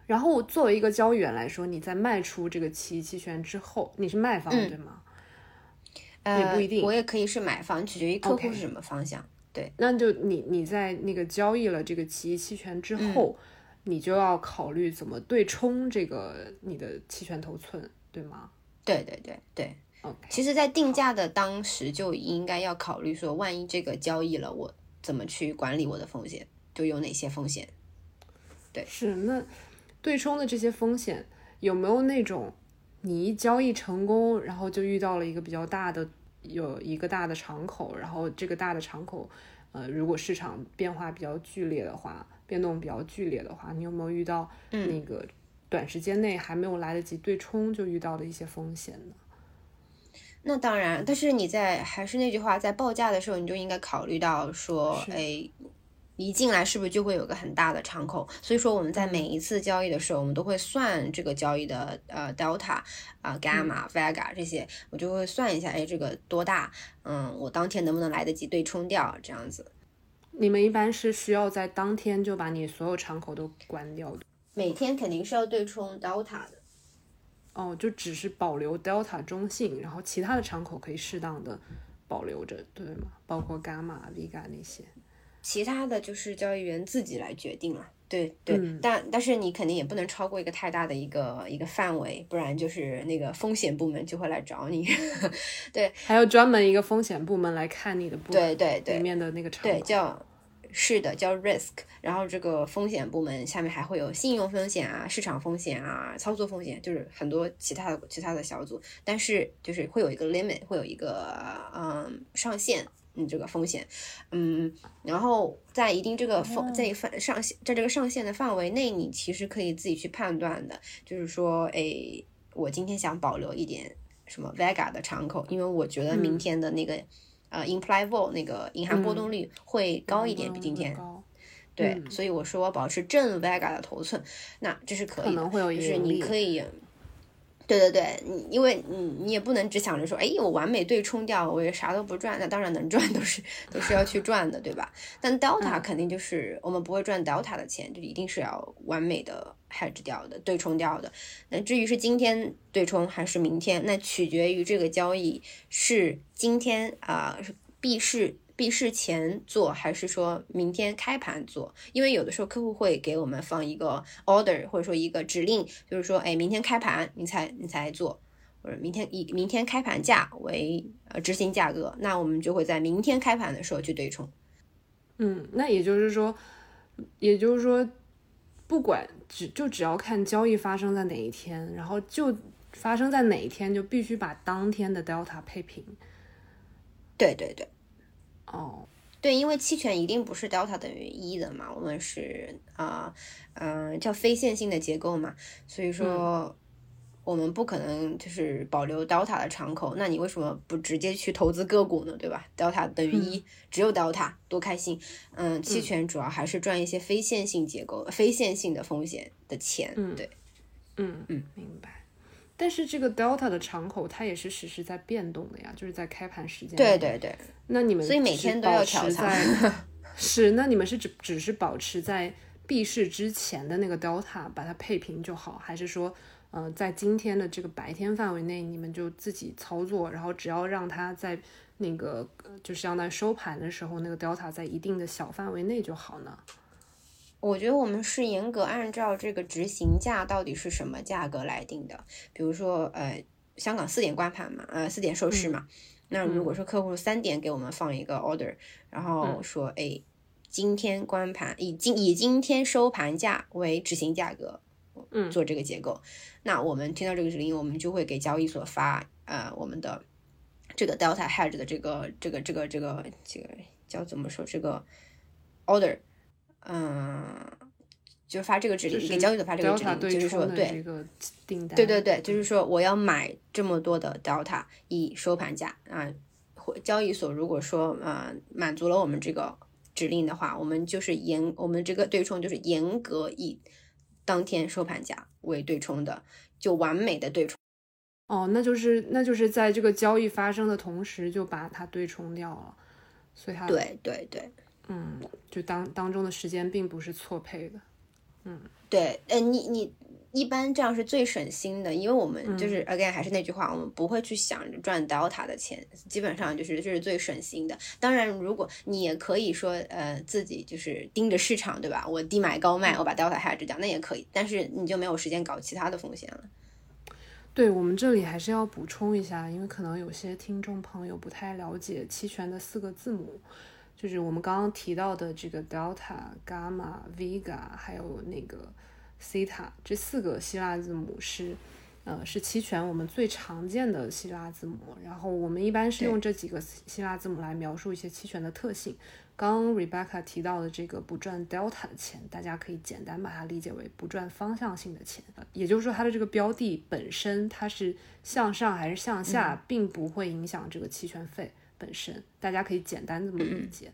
然后作为一个交易员来说，你在卖出这个奇异期权之后，你是卖方对吗？也不一定，我也可以是买方，取决于客户是什么方向。对，那就你你在那个交易了这个奇异期权之后，你就要考虑怎么对冲这个你的期权头寸，对吗？对对对对。OK，其实，在定价的当时就应该要考虑说，万一这个交易了，我怎么去管理我的风险，就有哪些风险？对，是那对冲的这些风险有没有那种你一交易成功，然后就遇到了一个比较大的？有一个大的敞口，然后这个大的敞口，呃，如果市场变化比较剧烈的话，变动比较剧烈的话，你有没有遇到那个短时间内还没有来得及对冲就遇到的一些风险呢？那当然，但是你在还是那句话，在报价的时候，你就应该考虑到说，哎。一进来是不是就会有个很大的敞口？所以说我们在每一次交易的时候，我们都会算这个交易的呃 delta 啊 gamma vega 这些，我就会算一下，哎，这个多大？嗯，我当天能不能来得及对冲掉？这样子。你们一般是需要在当天就把你所有敞口都关掉的？每天肯定是要对冲 delta 的。哦，就只是保留 delta 中性，然后其他的敞口可以适当的保留着，对吗？包括 gamma vega 那些。其他的就是交易员自己来决定了，对对，但但是你肯定也不能超过一个太大的一个一个范围，不然就是那个风险部门就会来找你。*laughs* 对，还有专门一个风险部门来看你的部对对对里面的那个场对叫是的叫 risk，然后这个风险部门下面还会有信用风险啊、市场风险啊、操作风险，就是很多其他的其他的小组，但是就是会有一个 limit，会有一个嗯上限。嗯，这个风险，嗯，然后在一定这个风在范上限，在这个上限的范围内，你其实可以自己去判断的，就是说，哎，我今天想保留一点什么 Vega 的敞口，因为我觉得明天的那个呃 Imply Vol 那个隐含波动率会高一点，比今天，对，所以我说我保持正 Vega 的头寸，那这是可以的，就是你可以。对对对，你因为你你也不能只想着说，哎，我完美对冲掉，我也啥都不赚，那当然能赚都是都是要去赚的，对吧？但 delta 肯定就是我们不会赚 delta 的钱，就一定是要完美的 hedge 掉的，对冲掉的。那至于是今天对冲还是明天，那取决于这个交易是今天啊是闭市。闭市前做还是说明天开盘做？因为有的时候客户会给我们放一个 order，或者说一个指令，就是说，哎，明天开盘你才你才做，或者明天以明天开盘价为呃执行价格，那我们就会在明天开盘的时候去对冲。嗯，那也就是说，也就是说，不管只就只要看交易发生在哪一天，然后就发生在哪一天，就必须把当天的 delta 配平。对对对。哦，对，因为期权一定不是 delta 等于一的嘛，我们是啊，嗯，叫非线性的结构嘛，所以说我们不可能就是保留 delta 的敞口。那你为什么不直接去投资个股呢？对吧？delta 等于一，只有 delta 多开心。嗯，期权主要还是赚一些非线性结构、非线性的风险的钱。嗯，对，嗯嗯，明白。但是这个 delta 的敞口它也是实时在变动的呀，就是在开盘时间。对对对。那你们所以每天都要调仓。*laughs* 是，那你们是只只是保持在闭市之前的那个 delta 把它配平就好，还是说，呃，在今天的这个白天范围内，你们就自己操作，然后只要让它在那个就相当于收盘的时候，那个 delta 在一定的小范围内就好呢？我觉得我们是严格按照这个执行价到底是什么价格来定的。比如说，呃，香港四点关盘嘛，呃，四点收市嘛。那如果说客户三点给我们放一个 order，然后说，哎，今天关盘以今以今天收盘价为执行价格，嗯，做这个结构，那我们听到这个指令，我们就会给交易所发，呃，我们的这个 delta hedge 的这个这个这个这个这个叫怎么说这个 order。嗯，就是发这个指令，给交易所发这个指令，就是说对，对对对，就是说我要买这么多的 delta 以收盘价啊。交易所如果说呃满足了我们这个指令的话，我们就是严我们这个对冲就是严格以当天收盘价为对冲的，就完美的对冲。哦，那就是那就是在这个交易发生的同时就把它对冲掉了，所以它对对对，嗯，就当当中的时间并不是错配的。嗯，对，呃，你你一般这样是最省心的，因为我们就是 again 还是那句话，我们不会去想着赚 delta 的钱，基本上就是就是最省心的。当然，如果你也可以说，呃，自己就是盯着市场，对吧？我低买高卖，我把 delta hedge 掉，那也可以。但是你就没有时间搞其他的风险了。对我们这里还是要补充一下，因为可能有些听众朋友不太了解期权的四个字母。就是我们刚刚提到的这个 delta、gamma、vega，还有那个 theta 这四个希腊字母是，呃，是期权我们最常见的希腊字母。然后我们一般是用这几个希腊字母来描述一些期权的特性。刚 Rebecca 提到的这个不赚 delta 的钱，大家可以简单把它理解为不赚方向性的钱。也就是说，它的这个标的本身它是向上还是向下，并不会影响这个期权费。本身，大家可以简单这么理解。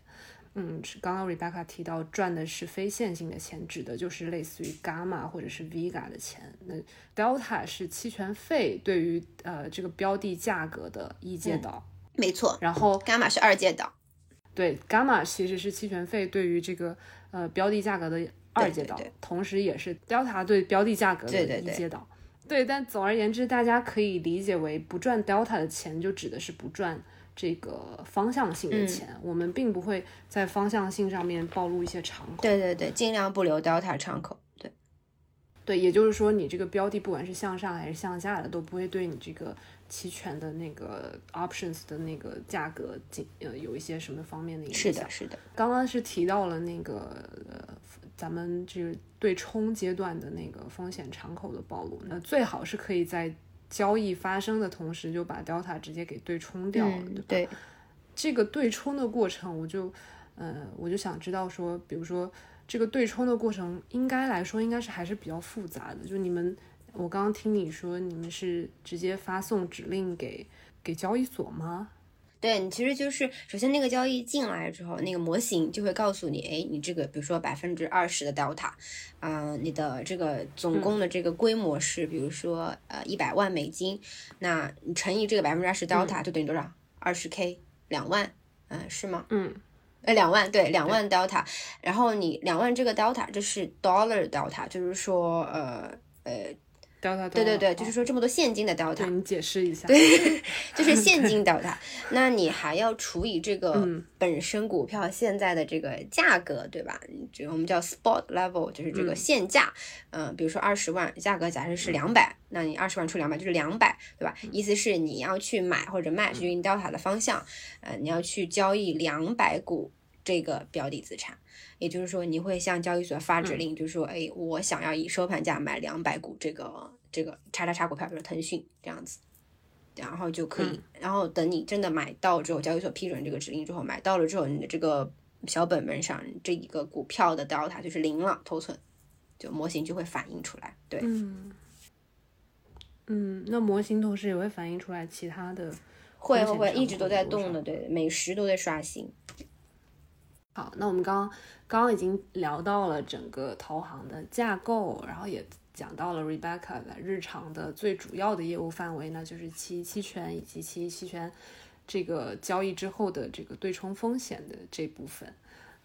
嗯，是刚刚 Rebecca 提到赚的是非线性的钱，指的就是类似于 Gamma 或者是 Vega 的钱。那 Delta 是期权费对于呃这个标的价格的一阶导，没错。然后 Gamma 是二阶导，对，Gamma 其实是期权费对于这个呃标的价格的二阶导，同时也是 Delta 对标的价格的一阶导。对，但总而言之，大家可以理解为不赚 Delta 的钱，就指的是不赚。这个方向性的钱，我们并不会在方向性上面暴露一些敞口。对对对，尽量不留 delta 敞口。对，对，也就是说，你这个标的不管是向上还是向下的，都不会对你这个期权的那个 options 的那个价格进呃有一些什么方面的影响。是的，是的。刚刚是提到了那个呃，咱们这个对冲阶段的那个风险敞口的暴露，那最好是可以在。交易发生的同时就把 delta 直接给对冲掉了，对吧？这个对冲的过程，我就，呃，我就想知道说，比如说这个对冲的过程，应该来说应该是还是比较复杂的。就你们，我刚刚听你说，你们是直接发送指令给给交易所吗？对你其实就是首先那个交易进来之后，那个模型就会告诉你，哎，你这个比如说百分之二十的 delta，嗯，你的这个总共的这个规模是比如说呃一百万美金，那你乘以这个百分之二十 delta 就等于多少？二十 k 两万，嗯，是吗？嗯，呃，两万对，两万 delta，然后你两万这个 delta 这是 dollar delta，就是说呃呃。对对对，就是说这么多现金的 delta，你解释一下。对，*laughs* 就是现金 delta，*laughs* 那你还要除以这个本身股票现在的这个价格，对吧？这个我们叫 spot level，就是这个现价。嗯，比如说二十万，价格假设是两百，那你二十万除两百就是两百，对吧？意思是你要去买或者卖，是用 delta 的方向，呃，你要去交易两百股这个标的资产。也就是说，你会向交易所发指令，就是说，哎，我想要以收盘价买两百股这个这个叉叉叉股票，比如腾讯这样子，然后就可以，然后等你真的买到之后，交易所批准这个指令之后，买到了之后，你的这个小本本上这一个股票的 delta 就是零了，头寸，就模型就会反映出来。对，嗯，嗯，那模型同时也会反映出来其他的，会会会一直都在动的，对，每时都在刷新。好，那我们刚刚刚已经聊到了整个投行的架构，然后也讲到了 Rebecca 的日常的最主要的业务范围呢，就是期期权以及期期权这个交易之后的这个对冲风险的这部分。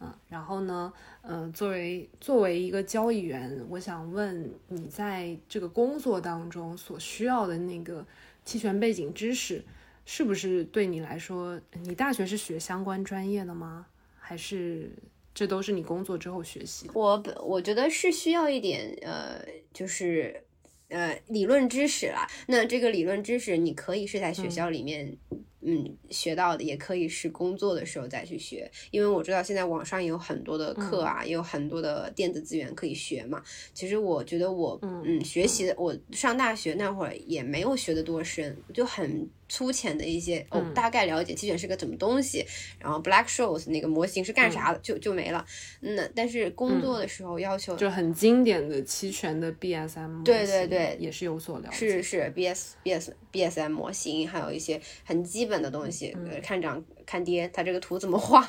嗯，然后呢，嗯，作为作为一个交易员，我想问你在这个工作当中所需要的那个期权背景知识，是不是对你来说，你大学是学相关专业的吗？还是这都是你工作之后学习？我本我觉得是需要一点呃，就是呃理论知识啦。那这个理论知识你可以是在学校里面嗯学到的，也可以是工作的时候再去学。因为我知道现在网上有很多的课啊，也有很多的电子资源可以学嘛。其实我觉得我嗯学习的，我上大学那会儿也没有学的多深，就很。粗浅的一些哦，大概了解期权是个什么东西，然后 Black Scholes 那个模型是干啥的，就就没了。那但是工作的时候要求就很经典的期权的 BSM，对对对，也是有所了解。是是 BS BS BSM 模型，还有一些很基本的东西，看涨看跌，它这个图怎么画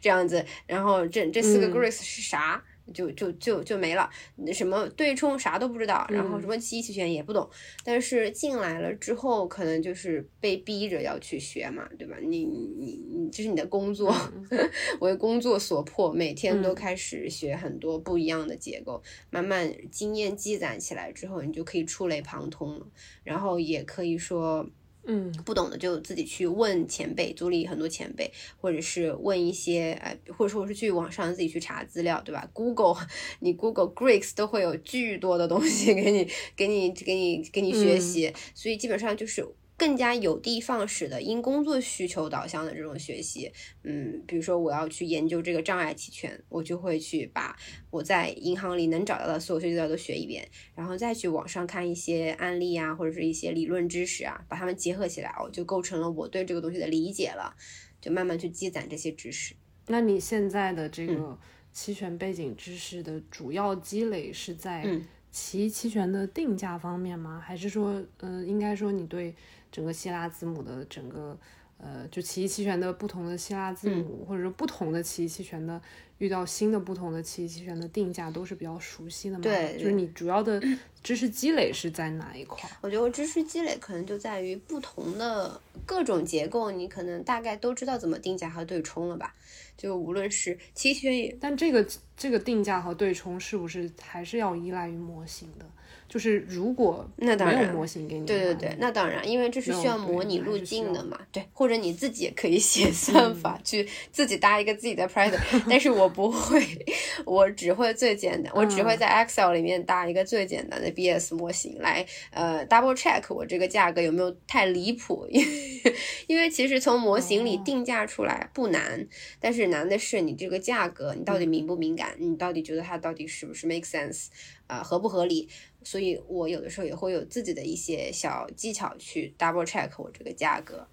这样子，然后这这四个 Grace 是啥？就就就就没了，什么对冲啥都不知道，然后什么期期权也不懂，但是进来了之后，可能就是被逼着要去学嘛，对吧？你你你这是你的工作，*laughs* 为工作所迫，每天都开始学很多不一样的结构，慢慢经验积攒起来之后，你就可以触类旁通了，然后也可以说。嗯，不懂的就自己去问前辈，组里很多前辈，或者是问一些，呃，或者说我是去网上自己去查资料，对吧？Google，*laughs* 你 Google Greeks 都会有巨多的东西给你，给你，给你，给你学习，所以基本上就是。更加有的放矢的，因工作需求导向的这种学习，嗯，比如说我要去研究这个障碍期权，我就会去把我在银行里能找到的所有学习资料都学一遍，然后再去网上看一些案例啊，或者是一些理论知识啊，把它们结合起来，哦，就构成了我对这个东西的理解了，就慢慢去积攒这些知识。那你现在的这个期权背景知识的主要积累是在其期权的定价方面吗？还是说，嗯，应该说你对？整个希腊字母的整个，呃，就奇异期权的不同的希腊字母，或者说不同的奇异期权的遇到新的不同的奇异期权的定价都是比较熟悉的嘛？对，就是你主要的知识积累是在哪一块？我觉得我知识积累可能就在于不同的各种结构，你可能大概都知道怎么定价和对冲了吧？就无论是期权，但这个这个定价和对冲是不是还是要依赖于模型的？就是如果那当然没有模型给你，对对对，那当然，因为这是需要模拟路径的嘛，对，或者你自己也可以写 *laughs* 算法去自己搭一个自己的 price，*laughs* 但是我不会，*laughs* 我只会最简单，我只会在 Excel 里面搭一个最简单的 BS 模型来呃 double check 我这个价格有没有太离谱，因为因为其实从模型里定价出来不难，但是难的是你这个价格你到底敏不敏感，你到底觉得它到底是不是 make sense。啊，合不合理？所以我有的时候也会有自己的一些小技巧去 double check 我这个价格。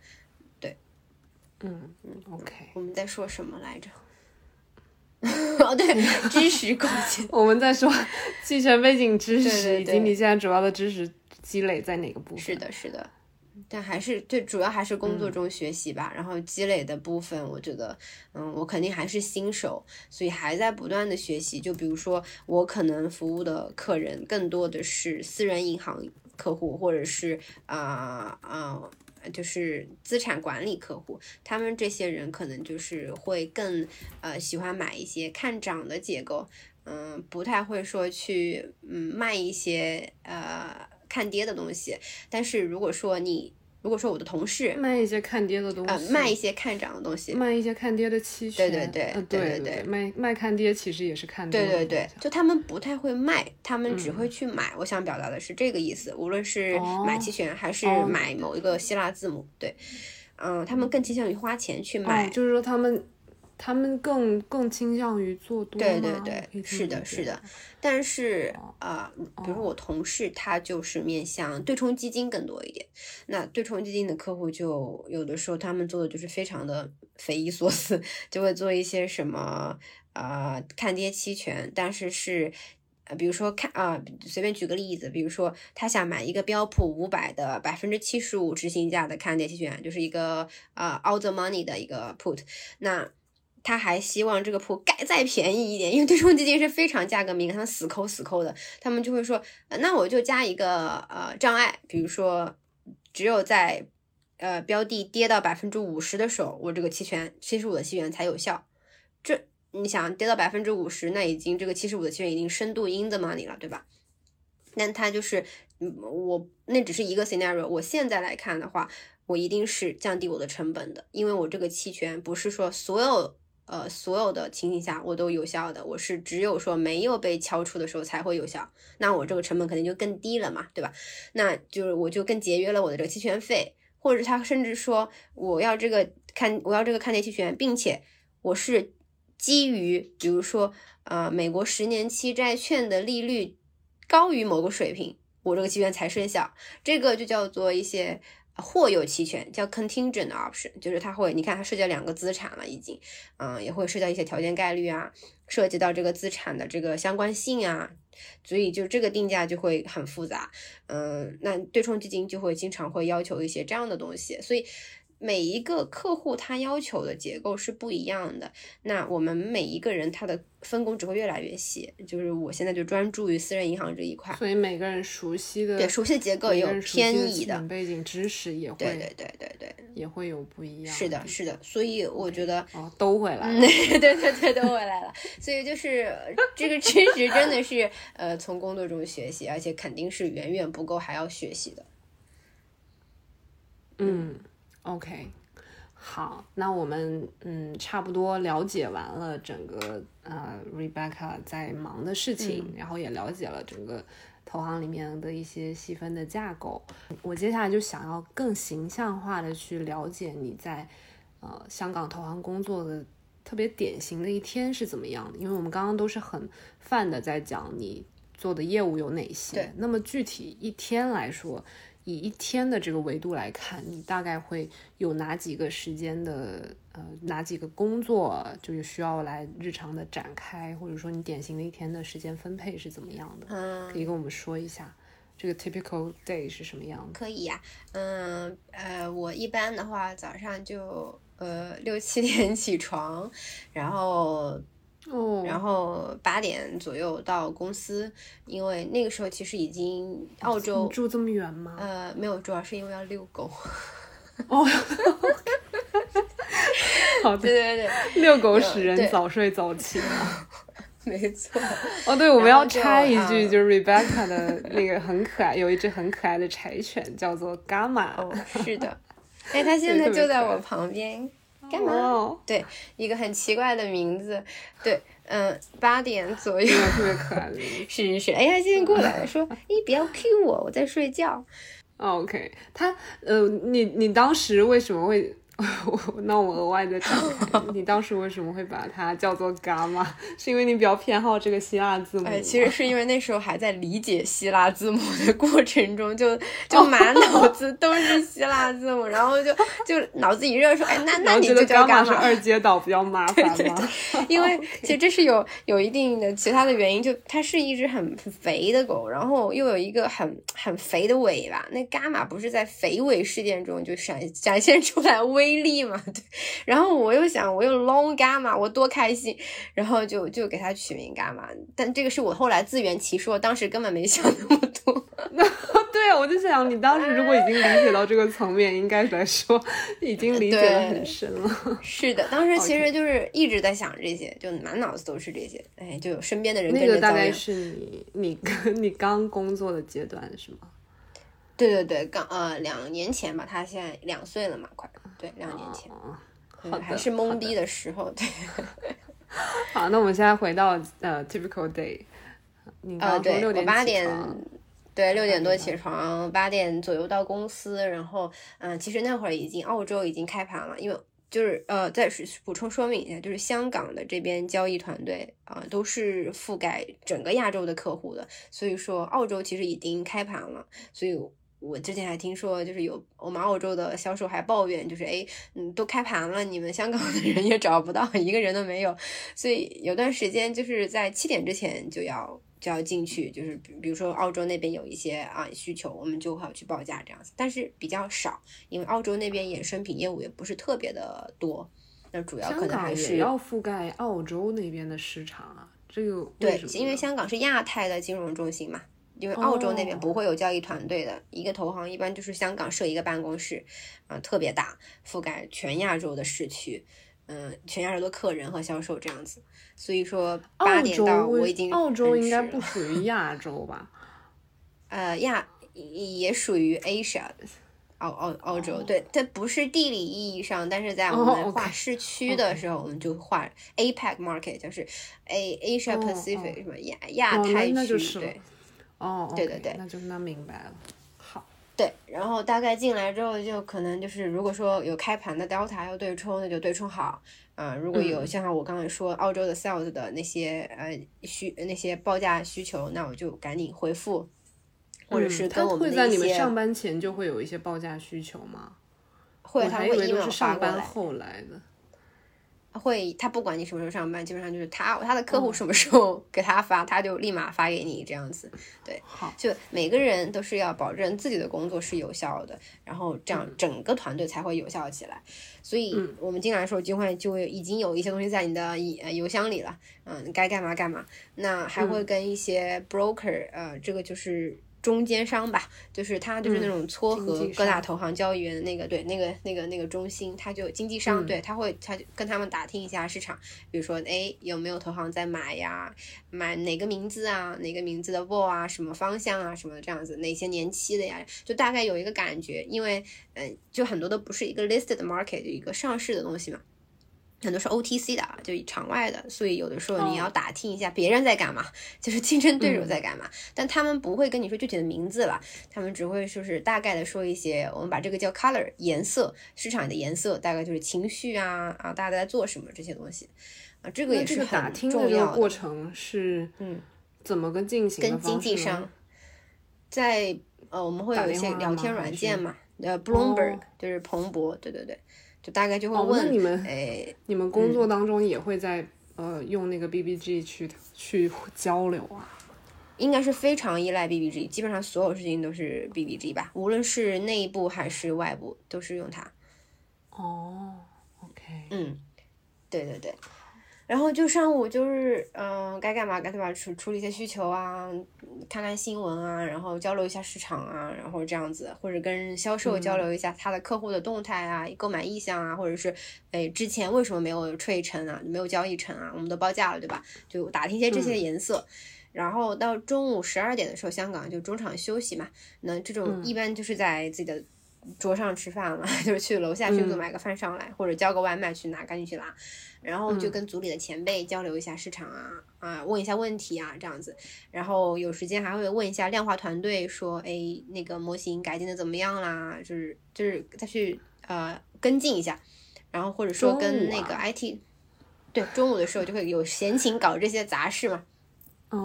对，嗯嗯，OK。我们在说什么来着？*laughs* 哦，对，*laughs* 知识贡献。我们在说期权背景知识，以及你现在主要的知识积累在哪个部分？是的，是的。但还是最主要还是工作中学习吧，然后积累的部分，我觉得，嗯，我肯定还是新手，所以还在不断的学习。就比如说，我可能服务的客人更多的是私人银行客户，或者是啊啊，就是资产管理客户，他们这些人可能就是会更呃喜欢买一些看涨的结构，嗯，不太会说去嗯卖一些呃。看跌的东西，但是如果说你，如果说我的同事卖一些看跌的东西，卖一些看涨的东西，卖一些看跌的期权，对对对，对对对，卖卖看跌其实也是看跌，对对对，就他们不太会卖，他们只会去买。我想表达的是这个意思，无论是买期权还是买某一个希腊字母，对，嗯，他们更倾向于花钱去买，就是说他们。他们更更倾向于做多对对对，是的，是的。但是啊，比如我同事，他就是面向对冲基金更多一点。那对冲基金的客户，就有的时候他们做的就是非常的匪夷所思，就会做一些什么啊看跌期权，但是是呃，比如说看啊，随便举个例子，比如说他想买一个标普五百的百分之七十五执行价的看跌期权，就是一个啊 all the money 的一个 put，那。他还希望这个铺盖再便宜一点，因为对冲基金是非常价格敏感，他们死抠死抠的，他们就会说，那我就加一个呃障碍，比如说只有在呃标的跌到百分之五十的时候，我这个期权七十五的期权才有效。这你想跌到百分之五十，那已经这个七十五的期权已经深度 in the money 了，对吧？那他就是，我那只是一个 scenario，我现在来看的话，我一定是降低我的成本的，因为我这个期权不是说所有。呃，所有的情形下我都有效的，我是只有说没有被敲出的时候才会有效，那我这个成本肯定就更低了嘛，对吧？那就是我就更节约了我的这个期权费，或者他甚至说我要这个看我要这个看跌期权，并且我是基于比如说呃美国十年期债券的利率高于某个水平，我这个期权才生效，这个就叫做一些。货有期权叫 contingent option，就是它会，你看它涉及到两个资产了，已经，嗯，也会涉及到一些条件概率啊，涉及到这个资产的这个相关性啊，所以就这个定价就会很复杂，嗯，那对冲基金就会经常会要求一些这样的东西，所以。每一个客户他要求的结构是不一样的，那我们每一个人他的分工只会越来越细。就是我现在就专注于私人银行这一块，所以每个人熟悉的对熟悉的结构也有偏移的背景知识也会对对对对对也会有不一样。是的，是的，所以我觉得哦都回来 *laughs* 了，对对对都回来了。所以就是这个知识真的是呃从工作中学习，而且肯定是远远不够，还要学习的。嗯。OK，好，那我们嗯差不多了解完了整个呃 Rebecca 在忙的事情，然后也了解了整个投行里面的一些细分的架构。我接下来就想要更形象化的去了解你在呃香港投行工作的特别典型的一天是怎么样的，因为我们刚刚都是很泛的在讲你做的业务有哪些，那么具体一天来说。以一天的这个维度来看，你大概会有哪几个时间的呃哪几个工作就是需要来日常的展开，或者说你典型的一天的时间分配是怎么样的？嗯，可以跟我们说一下这个 typical day 是什么样的？可以呀，嗯呃，我一般的话早上就呃六七点起床，然后。哦，然后八点左右到公司，因为那个时候其实已经澳洲住这么远吗？呃，没有，主要是因为要遛狗。哦，好的，对对对，遛狗使人早睡早起没错。哦，对，我们要插一句，就是 Rebecca 的那个很可爱，有一只很可爱的柴犬，叫做 Gamma。哦，是的，*laughs* 哎，它现在就在我旁边。干嘛？对，一个很奇怪的名字。对，嗯，八点左右，*laughs* 特别可爱的。是是是，哎呀，今天过来说，*laughs* 你不要 Q 我，我在睡觉。OK，他，呃，你你当时为什么会？*laughs* 那我额外的你当时为什么会把它叫做伽马？是因为你比较偏好这个希腊字母？哎，其实是因为那时候还在理解希腊字母的过程中，就 *laughs* 就满脑子都是希腊字母，然后就就脑子一热说，哎，那那你就叫伽马是二阶岛比较麻烦吗？因为其实这是有有一定的其他的原因，就它是一只很肥的狗，然后又有一个很很肥的尾巴，那伽马不是在肥尾事件中就闪展现出来微。威力嘛，*laughs* 对。然后我又想，我又 long gamma，我多开心，然后就就给它取名 gamma。但这个是我后来自圆其说，当时根本没想那么多。*laughs* 对啊，我就想，你当时如果已经理解到这个层面，应该来说已经理解的很深了。*laughs* 是的，当时其实就是一直在想这些，就满脑子都是这些。哎，就有身边的人跟着那个大概是你你你刚工作的阶段是吗？对对对，刚呃两年前吧，他现在两岁了嘛，快。对，两年前，还是懵逼的时候。对，*laughs* 好，那我们现在回到呃，typical day。你刚说六点八点，对，六点多起床，八点左右到公司，然后嗯，其实那会儿已经澳洲已经开盘了，因为就是呃，再补充说明一下，就是香港的这边交易团队啊，都是覆盖整个亚洲的客户的，所以说澳洲其实已经开盘了，所以。我之前还听说，就是有我们澳洲的销售还抱怨，就是哎，嗯，都开盘了，你们香港的人也找不到，一个人都没有，所以有段时间就是在七点之前就要就要进去，就是比比如说澳洲那边有一些啊需求，我们就好去报价这样子，但是比较少，因为澳洲那边衍生品业务也不是特别的多，那主要可能还是要覆盖澳洲那边的市场啊，这个对，因为香港是亚太的金融中心嘛。因为澳洲那边不会有交易团队的，一个投行一般就是香港设一个办公室，啊，特别大，覆盖全亚洲的市区，嗯，全亚洲的客人和销售这样子。所以说八点到我已经澳洲应该不属于亚洲吧？*laughs* 呃，亚也属于 Asia，澳澳澳洲，对，它不是地理意义上，但是在我们画市区的时候，我们就画 APEC market，就是 A Asia Pacific 什么亚亚太区，对。哦，对对对，那就那明白了。好，对，然后大概进来之后，就可能就是如果说有开盘的 delta 要对冲，那就对冲好。啊，如果有像我刚才说澳洲的 sales 的那些呃需那些报价需求，那我就赶紧回复，或者是跟我们会在你们上班前就会有一些报价需求吗？会，他会因为是上班后来的。会，他不管你什么时候上班，基本上就是他他的客户什么时候给他发，他就立马发给你这样子。对，好，就每个人都是要保证自己的工作是有效的，然后这样整个团队才会有效起来。所以我们进来的时候，就会就已经有一些东西在你的邮箱里了，嗯，该干嘛干嘛。那还会跟一些 broker，呃，这个就是。中间商吧，就是他就是那种撮合各大投行交易员的那个，对，那个那个那个中心，他就经纪商，对他会他就跟他们打听一下市场，比如说，哎，有没有投行在买呀？买哪个名字啊？哪个名字的 vol 啊？什么方向啊？什么这样子？哪些年期的呀？就大概有一个感觉，因为，嗯，就很多都不是一个 listed market，就一个上市的东西嘛。很多是 OTC 的啊，就场外的，所以有的时候你要打听一下别人在干嘛，就是竞争对手在干嘛，但他们不会跟你说具体的名字了，他们只会说是大概的说一些，我们把这个叫 color 颜色，市场的颜色，大概就是情绪啊啊，大家在做什么这些东西啊，这个也是很重要的过程是嗯，怎么个进行？跟经纪商在呃，我们会有一些聊天软件嘛，呃，Bloomberg 就是彭博，对对对。就大概就会问你们，哎，你们工作当中也会在呃用那个 B B G 去去交流啊？应该是非常依赖 B B G，基本上所有事情都是 B B G 吧，无论是内部还是外部，都是用它。哦，OK，嗯，对对对。然后就上午就是，嗯，该干嘛该干嘛，处处理一些需求啊，看看新闻啊，然后交流一下市场啊，然后这样子，或者跟销售交流一下他的客户的动态啊，购买意向啊，或者是，哎，之前为什么没有 trade 成啊，没有交易成啊，我们都报价了，对吧？就打听一些这些颜色。然后到中午十二点的时候，香港就中场休息嘛，那这种一般就是在自己的桌上吃饭了，*laughs* 就是去楼下迅速买个饭上来，或者叫个外卖去拿，赶紧去拿。然后就跟组里的前辈交流一下市场啊啊，问一下问题啊，这样子。然后有时间还会问一下量化团队，说，哎，那个模型改进的怎么样啦？就是就是再去呃跟进一下。然后或者说跟那个 IT，对，中午的时候就会有闲情搞这些杂事嘛。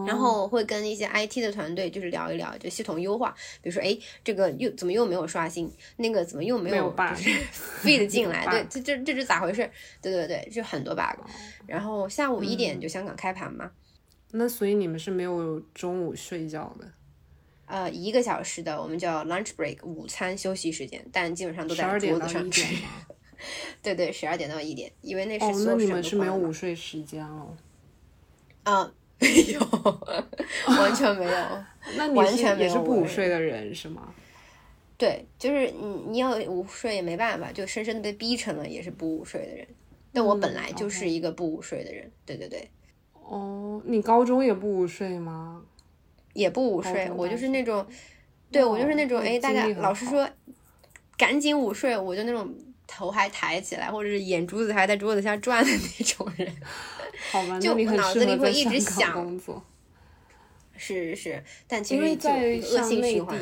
然后会跟一些 IT 的团队就是聊一聊，就系统优化，比如说，哎，这个又怎么又没有刷新？那个怎么又没有就是 *laughs* feed 进来？*laughs* 对，这这这是咋回事？对对对，就很多 bug。然后下午一点就香港开盘嘛。那所以你们是没有中午睡觉的？呃，一个小时的，我们叫 lunch break，午餐休息时间，但基本上都在桌子上吃。*laughs* 对对，十二点到一点，因为那是哦，那你们是没有午睡时间哦。啊。没 *laughs* 有，完全没有。*laughs* 那你是也是不午睡的人是吗？对，就是你你要午睡也没办法，就深深的被逼成了也是不午睡的人。但我本来就是一个不午睡的人，对对对。哦，你高中也不午睡吗？也不午睡，我就是那种，对我就是那种，哎，大家老师说赶紧午睡，我就那种头还抬起来，或者是眼珠子还在桌子下转的那种人。*laughs* 好吧，就脑子里会一直想工作，是是是，但其实就恶性循环。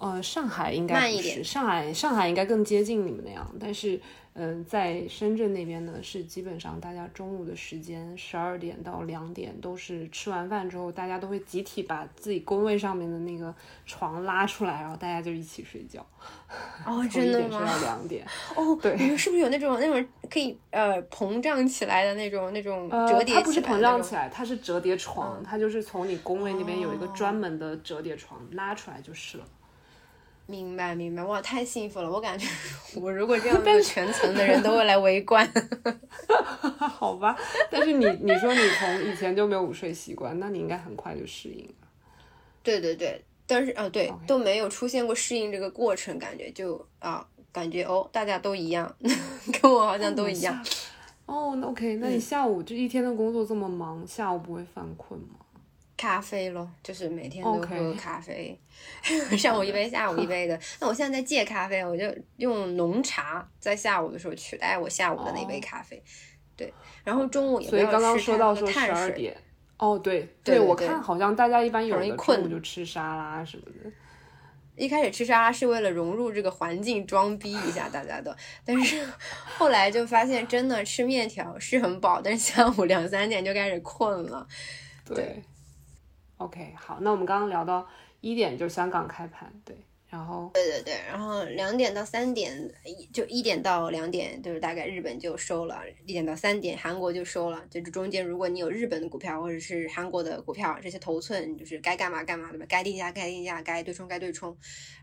呃，上海应该不是，上海上海应该更接近你们那样，但是。嗯，在深圳那边呢，是基本上大家中午的时间，十二点到两点都是吃完饭之后，大家都会集体把自己工位上面的那个床拉出来，然后大家就一起睡觉。哦，*laughs* 真的吗？睡到两点。哦，对，你们是不是有那种那种可以呃膨胀起来的那种那种折叠？它不是膨胀起来，它是折叠床，它就是从你工位那边有一个专门的折叠床，拉出来就是了。明白明白，哇，太幸福了！我感觉 *laughs* 我如果这样，但是全层的人都会来围观。*laughs* 好吧，但是你你说你从以前就没有午睡习惯，那你应该很快就适应了。对对对，但是啊，对，都没有出现过适应这个过程，感觉就啊，感觉哦，大家都一样，*laughs* 跟我好像都一样。哦，那 OK，那你下午这一天的工作这么忙，下午不会犯困吗？咖啡咯，就是每天都喝咖啡，*laughs* 上午一杯，下午一杯的。那我现在在戒咖啡，我就用浓茶在下午的时候取代我下午的那杯咖啡。对，然后中午也所以刚刚说到说十二点，哦对对，我看好像大家一般有人困就吃沙拉什么的。一开始吃沙拉是为了融入这个环境，装逼一下大家的，但是后来就发现真的吃面条是很饱，但是下午两三点就开始困了。对，OK，好，那我们刚刚聊到一点就是香港开盘，对。然后，对对对，然后两点到三点，就一点到两点，就是大概日本就收了；一点到三点，韩国就收了。就这中间，如果你有日本的股票或者是韩国的股票，这些头寸就是该干嘛干嘛，对吧？该定价该定价，该对冲该对冲。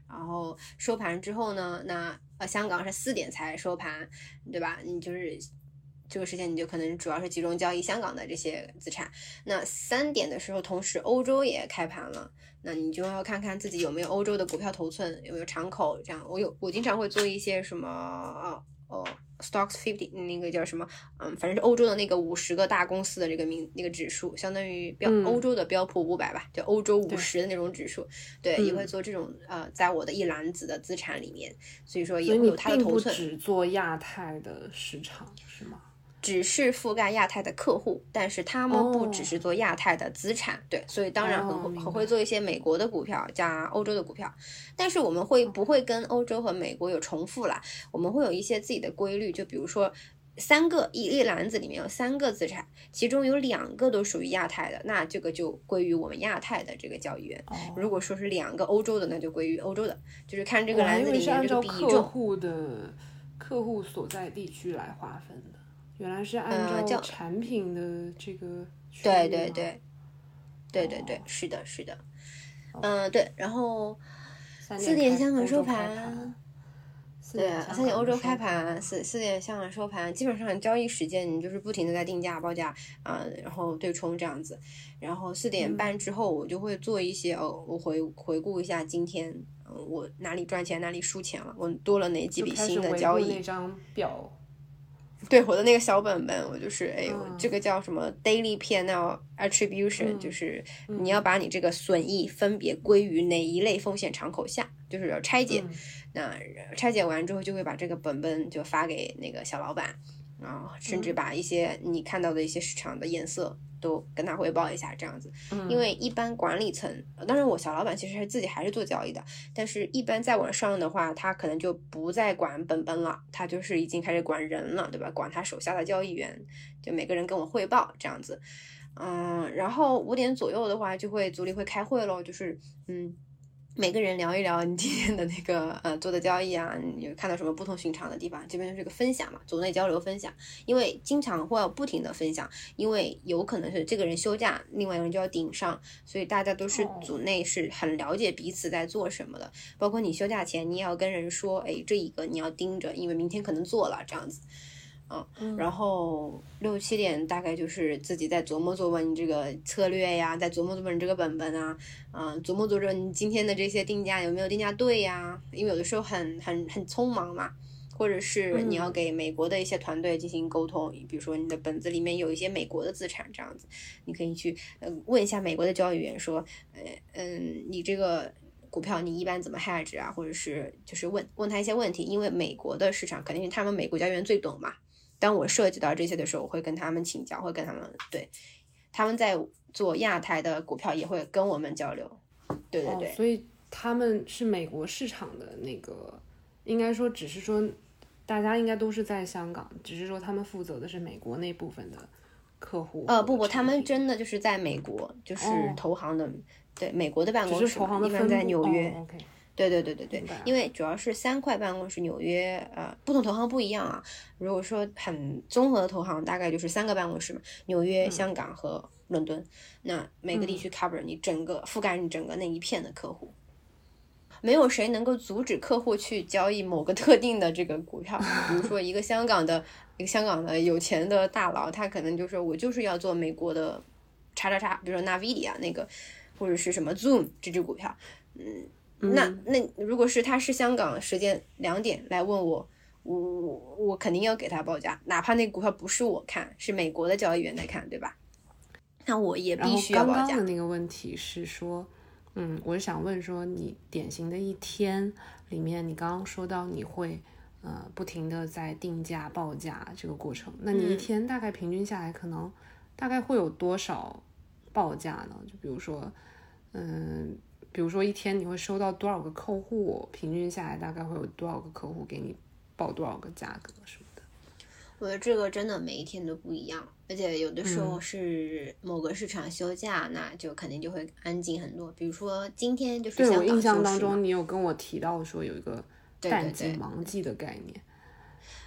然后收盘之后呢，那呃香港是四点才收盘，对吧？你就是这个时间你就可能主要是集中交易香港的这些资产。那三点的时候，同时欧洲也开盘了。那你就要看看自己有没有欧洲的股票头寸，有没有敞口这样。我有，我经常会做一些什么啊哦，stocks fifty 那个叫什么，嗯，反正是欧洲的那个五十个大公司的这个名那个指数，相当于标欧洲的标普五百吧，就欧洲五十的那种指数。对，也会做这种呃，在我的一篮子的资产里面，所以说也会有它的头寸。只做亚太的市场是吗？只是覆盖亚太的客户，但是他们不只是做亚太的资产，对，所以当然很很会做一些美国的股票加欧洲的股票，但是我们会不会跟欧洲和美国有重复啦？我们会有一些自己的规律，就比如说三个一一篮子里面有三个资产，其中有两个都属于亚太的，那这个就归于我们亚太的这个交易员。如果说是两个欧洲的，那就归于欧洲的，就是看这个篮子里面这个比重。客户的客户所在地区来划分的。原来是按照产品的这个，对对对，对对对，是的，是的，嗯，对，然后四点香港收盘，对啊，三点欧洲开盘，四四点香港收盘，基本上交易时间你就是不停的在定价报价，啊，然后对冲这样子，然后四点半之后我就会做一些哦，我回回顾一下今天，嗯，我哪里赚钱哪里输钱了，我多了哪几笔新的交易，那张表。对我的那个小本本，我就是哎，这个叫什么 daily pnl attribution，就是你要把你这个损益分别归于哪一类风险敞口下，就是要拆解。那拆解完之后，就会把这个本本就发给那个小老板，然后甚至把一些你看到的一些市场的颜色。都跟他汇报一下，这样子，因为一般管理层，当然我小老板其实是自己还是做交易的，但是一般再往上的话，他可能就不再管本本了，他就是已经开始管人了，对吧？管他手下的交易员，就每个人跟我汇报这样子，嗯，然后五点左右的话，就会组里会开会喽，就是嗯。每个人聊一聊你今天的那个呃做的交易啊，你有看到什么不同寻常的地方？这边就是个分享嘛，组内交流分享。因为经常会要不停的分享，因为有可能是这个人休假，另外一个人就要顶上，所以大家都是组内是很了解彼此在做什么的。包括你休假前，你也要跟人说，哎，这一个你要盯着，因为明天可能做了这样子。嗯，然后六七点大概就是自己在琢磨琢磨你这个策略呀，在琢磨琢磨你这个本本啊，嗯，琢磨琢磨你今天的这些定价有没有定价对呀？因为有的时候很很很匆忙嘛，或者是你要给美国的一些团队进行沟通，比如说你的本子里面有一些美国的资产这样子，你可以去呃问一下美国的交易员说，呃嗯，你这个股票你一般怎么 hedge 啊？或者是就是问问他一些问题，因为美国的市场肯定是他们美国交易员最懂嘛。当我涉及到这些的时候，我会跟他们请教，会跟他们对，他们在做亚太的股票也会跟我们交流，对对对。所以他们是美国市场的那个，应该说只是说大家应该都是在香港，只是说他们负责的是美国那部分的客户。呃不不，他们真的就是在美国，就是投行的，对美国的办公室，一般在纽约。对对对对对，因为主要是三块办公室，纽约呃，不同投行不一样啊。如果说很综合的投行，大概就是三个办公室嘛，纽约、香港和伦敦。那每个地区 cover 你整个覆盖你整个那一片的客户，没有谁能够阻止客户去交易某个特定的这个股票。*laughs* 比如说一个香港的一个香港的有钱的大佬，他可能就说我就是要做美国的叉叉叉，比如说 Nvidia 那个或者是什么 Zoom 这只股票，嗯。那那如果是他是香港时间两点来问我，我我我肯定要给他报价，哪怕那股票不是我看，是美国的交易员在看，对吧？那我也必须要报价。刚刚的那个问题是说，嗯，我是想问说，你典型的一天里面，你刚刚说到你会呃不停的在定价报价这个过程，那你一天大概平均下来，可能大概会有多少报价呢？就比如说，嗯。比如说一天你会收到多少个客户，平均下来大概会有多少个客户给你报多少个价格什么的。我觉得这个真的每一天都不一样，而且有的时候是某个市场休假，那就肯定就会安静很多。比如说今天就是对我印象当中，你有跟我提到说有一个淡季、忙季的概念。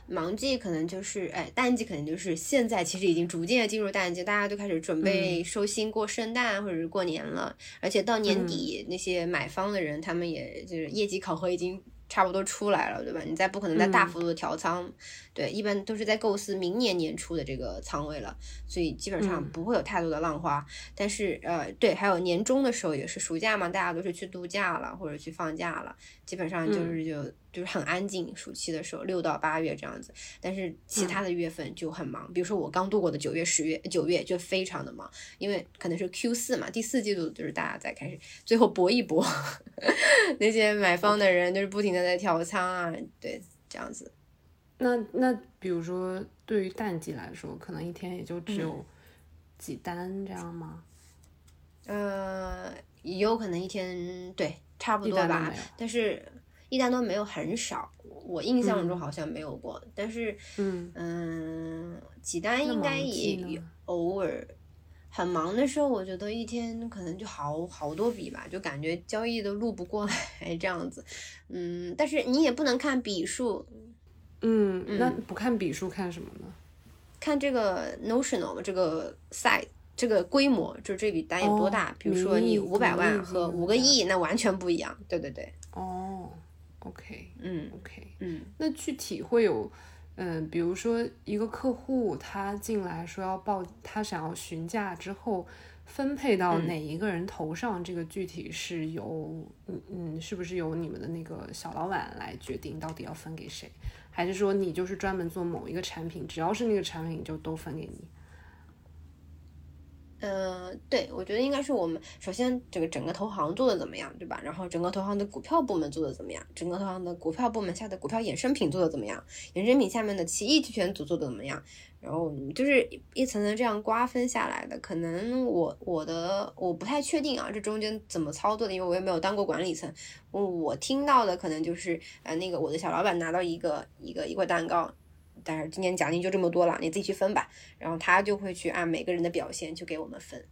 忙季可能就是，哎，淡季可能就是现在其实已经逐渐进入淡季，大家都开始准备收心过圣诞或者是过年了，而且到年底那些买方的人，他们也就是业绩考核已经。差不多出来了，对吧？你再不可能再大幅度的调仓，对，一般都是在构思明年年初的这个仓位了，所以基本上不会有太多的浪花。但是，呃，对，还有年终的时候也是暑假嘛，大家都是去度假了或者去放假了，基本上就是就就是很安静。暑期的时候，六到八月这样子，但是其他的月份就很忙。比如说我刚度过的九月、十月，九月就非常的忙，因为可能是 Q 四嘛，第四季度就是大家在开始最后搏一搏，*laughs* 那些买方的人就是不停的。在调仓啊，对，这样子。那那比如说，对于淡季来说，可能一天也就只有几单这样吗？呃，也有可能一天对，差不多吧。但是一单都没有很少，我印象中好像没有过。但是，嗯嗯，几单应该也偶尔。很忙的时候，我觉得一天可能就好好多笔吧，就感觉交易都录不过来这样子。嗯，但是你也不能看笔数。嗯，那不看笔数看什么呢？看这个 notional 这个 size 这个规模，就这笔单有多大。比如说你五百万和五个亿，那完全不一样。对对对。哦，OK，嗯，OK，嗯，那具体会有。嗯，比如说一个客户他进来说要报，他想要询价之后分配到哪一个人头上，这个具体是由嗯嗯，是不是由你们的那个小老板来决定到底要分给谁，还是说你就是专门做某一个产品，只要是那个产品就都分给你？嗯，对，我觉得应该是我们首先这个整个投行做的怎么样，对吧？然后整个投行的股票部门做的怎么样？整个投行的股票部门下的股票衍生品做的怎么样？衍生品下面的奇异期权组做的怎么样？然后就是一层层这样瓜分下来的。可能我我的我不太确定啊，这中间怎么操作的？因为我也没有当过管理层。我听到的可能就是呃，那个我的小老板拿到一个一个一块蛋糕。但是今年奖金就这么多了，你自己去分吧。然后他就会去按每个人的表现去给我们分。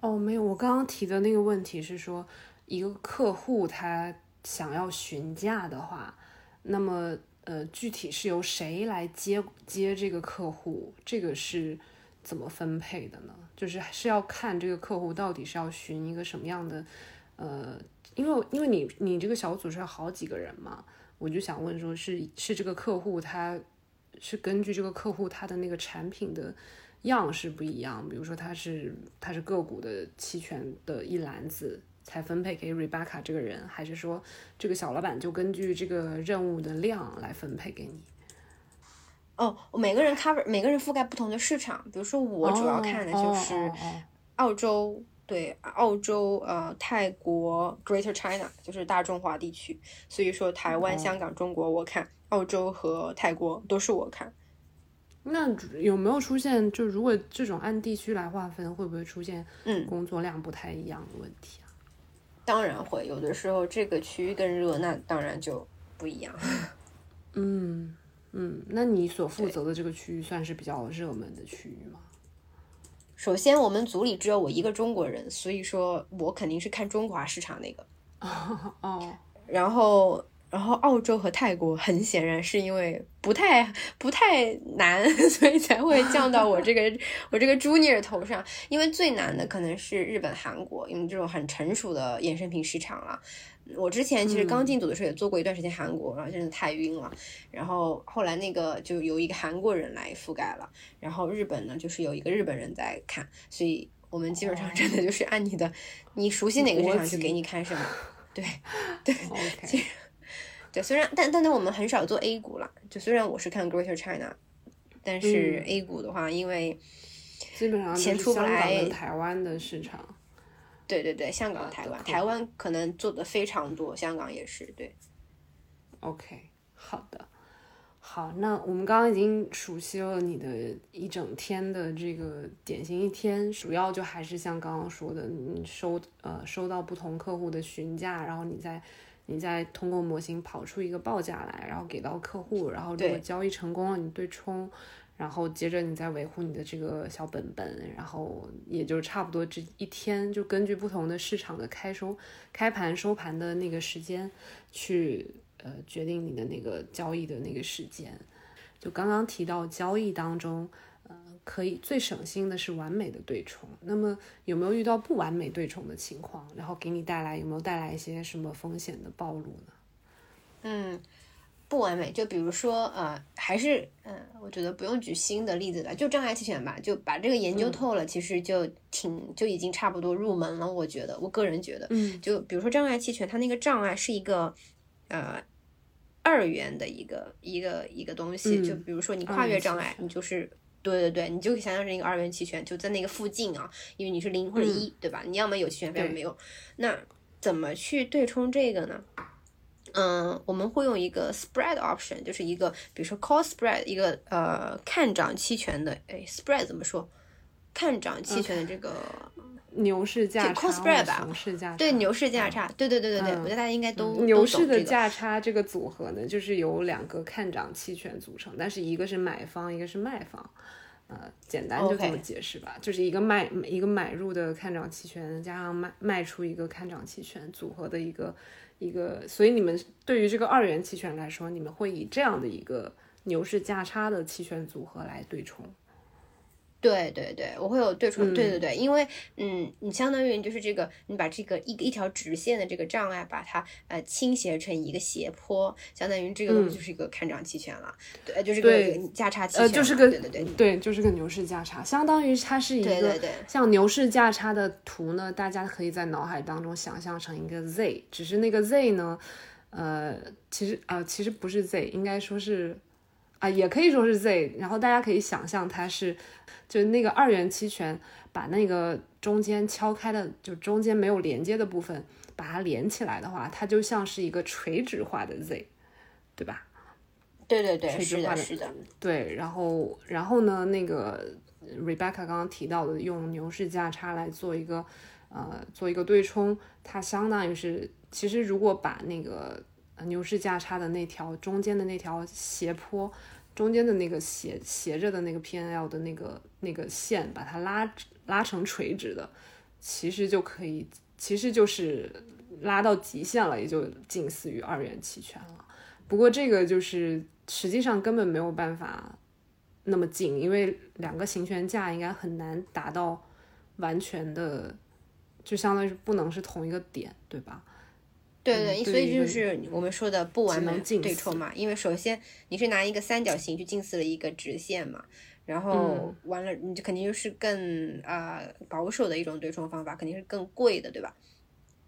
哦，没有，我刚刚提的那个问题是说，一个客户他想要询价的话，那么呃，具体是由谁来接接这个客户？这个是怎么分配的呢？就是是要看这个客户到底是要询一个什么样的呃，因为因为你你这个小组是好几个人嘛，我就想问说，是是这个客户他。是根据这个客户他的那个产品的样式不一样，比如说他是他是个股的期权的一篮子才分配给 Rebecca 这个人，还是说这个小老板就根据这个任务的量来分配给你？哦，每个人 cover 每个人覆盖不同的市场，比如说我主要看的就是澳洲，对澳洲呃泰国 Greater China 就是大中华地区，所以说台湾、香港、中国我看。澳洲和泰国都是我看，那有没有出现？就如果这种按地区来划分，会不会出现嗯工作量不太一样的问题啊？当然会，有的时候这个区域更热，那当然就不一样。*laughs* 嗯嗯，那你所负责的这个区域算是比较热门的区域吗？首先，我们组里只有我一个中国人，所以说我肯定是看中华市场那个。*laughs* 哦，然后。然后澳洲和泰国很显然是因为不太不太难，*laughs* 所以才会降到我这个 *laughs* 我这个 junior 头上。因为最难的可能是日本、韩国，因为这种很成熟的衍生品市场了。我之前其实刚进组的时候也做过一段时间韩国，然后真的太晕了。然后后来那个就由一个韩国人来覆盖了，然后日本呢就是有一个日本人在看，所以我们基本上真的就是按你的你熟悉哪个市场就给你看什么。对 *laughs* 对，OK。对，虽然但但但我们很少做 A 股了。就虽然我是看 Greater China，但是 A 股的话，因为基本上钱出不来，台湾的市场。对对对，香港、台湾，台湾可能做的非常多，香港也是。对。OK，好的。好，那我们刚刚已经熟悉了你的一整天的这个典型一天，主要就还是像刚刚说的，你收呃收到不同客户的询价，然后你再你再通过模型跑出一个报价来，然后给到客户，然后如果交易成功了，你对冲，然后接着你再维护你的这个小本本，然后也就差不多这一天，就根据不同的市场的开收、开盘、收盘的那个时间去。呃，决定你的那个交易的那个时间，就刚刚提到交易当中，呃，可以最省心的是完美的对冲。那么有没有遇到不完美对冲的情况？然后给你带来有没有带来一些什么风险的暴露呢？嗯，不完美，就比如说呃，还是嗯，我觉得不用举新的例子了，就障碍期权吧，就把这个研究透了，其实就挺就已经差不多入门了。我觉得，我个人觉得，嗯，就比如说障碍期权，它那个障碍是一个呃。二元的一个一个一个东西，就比如说你跨越障碍，你就是对对对，你就想象成一个二元期权，就在那个附近啊，因为你是零或者一，对吧？你要么有期权，要么没有。那怎么去对冲这个呢？嗯，我们会用一个 spread option，就是一个比如说 call spread，一个呃看涨期权的，哎，spread 怎么说？看涨期权的这个。牛市价差，熊市价差，对牛市价差，对对对对对，我觉得大家应该都牛市的价差这个组合呢，就是由两个看涨期权组成，但是一个是买方，一个是卖方，呃，简单就这么解释吧，就是一个卖一个买入的看涨期权加上卖卖出一个看涨期权组合的一个一个，所以你们对于这个二元期权来说，你们会以这样的一个牛市价差的期权组合来对冲。对对对，我会有对冲，对对对，因为嗯，你相当于就是这个，你把这个一一条直线的这个障碍，把它呃倾斜成一个斜坡，相当于这个东西就是一个看涨期权了，对，就是个价差期权，呃，就是个对对对对，就是个牛市价差，相当于它是一个对对对。像牛市价差的图呢，大家可以在脑海当中想象成一个 Z，只是那个 Z 呢，呃，其实啊，其实不是 Z，应该说是啊，也可以说是 Z，然后大家可以想象它是。就那个二元期权，把那个中间敲开的，就中间没有连接的部分，把它连起来的话，它就像是一个垂直化的 Z，对吧？对对对，垂直化的是的。对，然后然后呢，那个 Rebecca 刚刚提到的用牛市价差来做一个呃做一个对冲，它相当于是，其实如果把那个牛市价差的那条中间的那条斜坡。中间的那个斜斜着的那个 P N L 的那个那个线，把它拉拉成垂直的，其实就可以，其实就是拉到极限了，也就近似于二元期权了。不过这个就是实际上根本没有办法那么近，因为两个行权价应该很难达到完全的，就相当于不能是同一个点，对吧？对对，所以就是我们说的不完美对冲嘛。因为首先你是拿一个三角形去近似了一个直线嘛，然后完了你就肯定就是更啊保守的一种对冲方法，肯定是更贵的，对吧？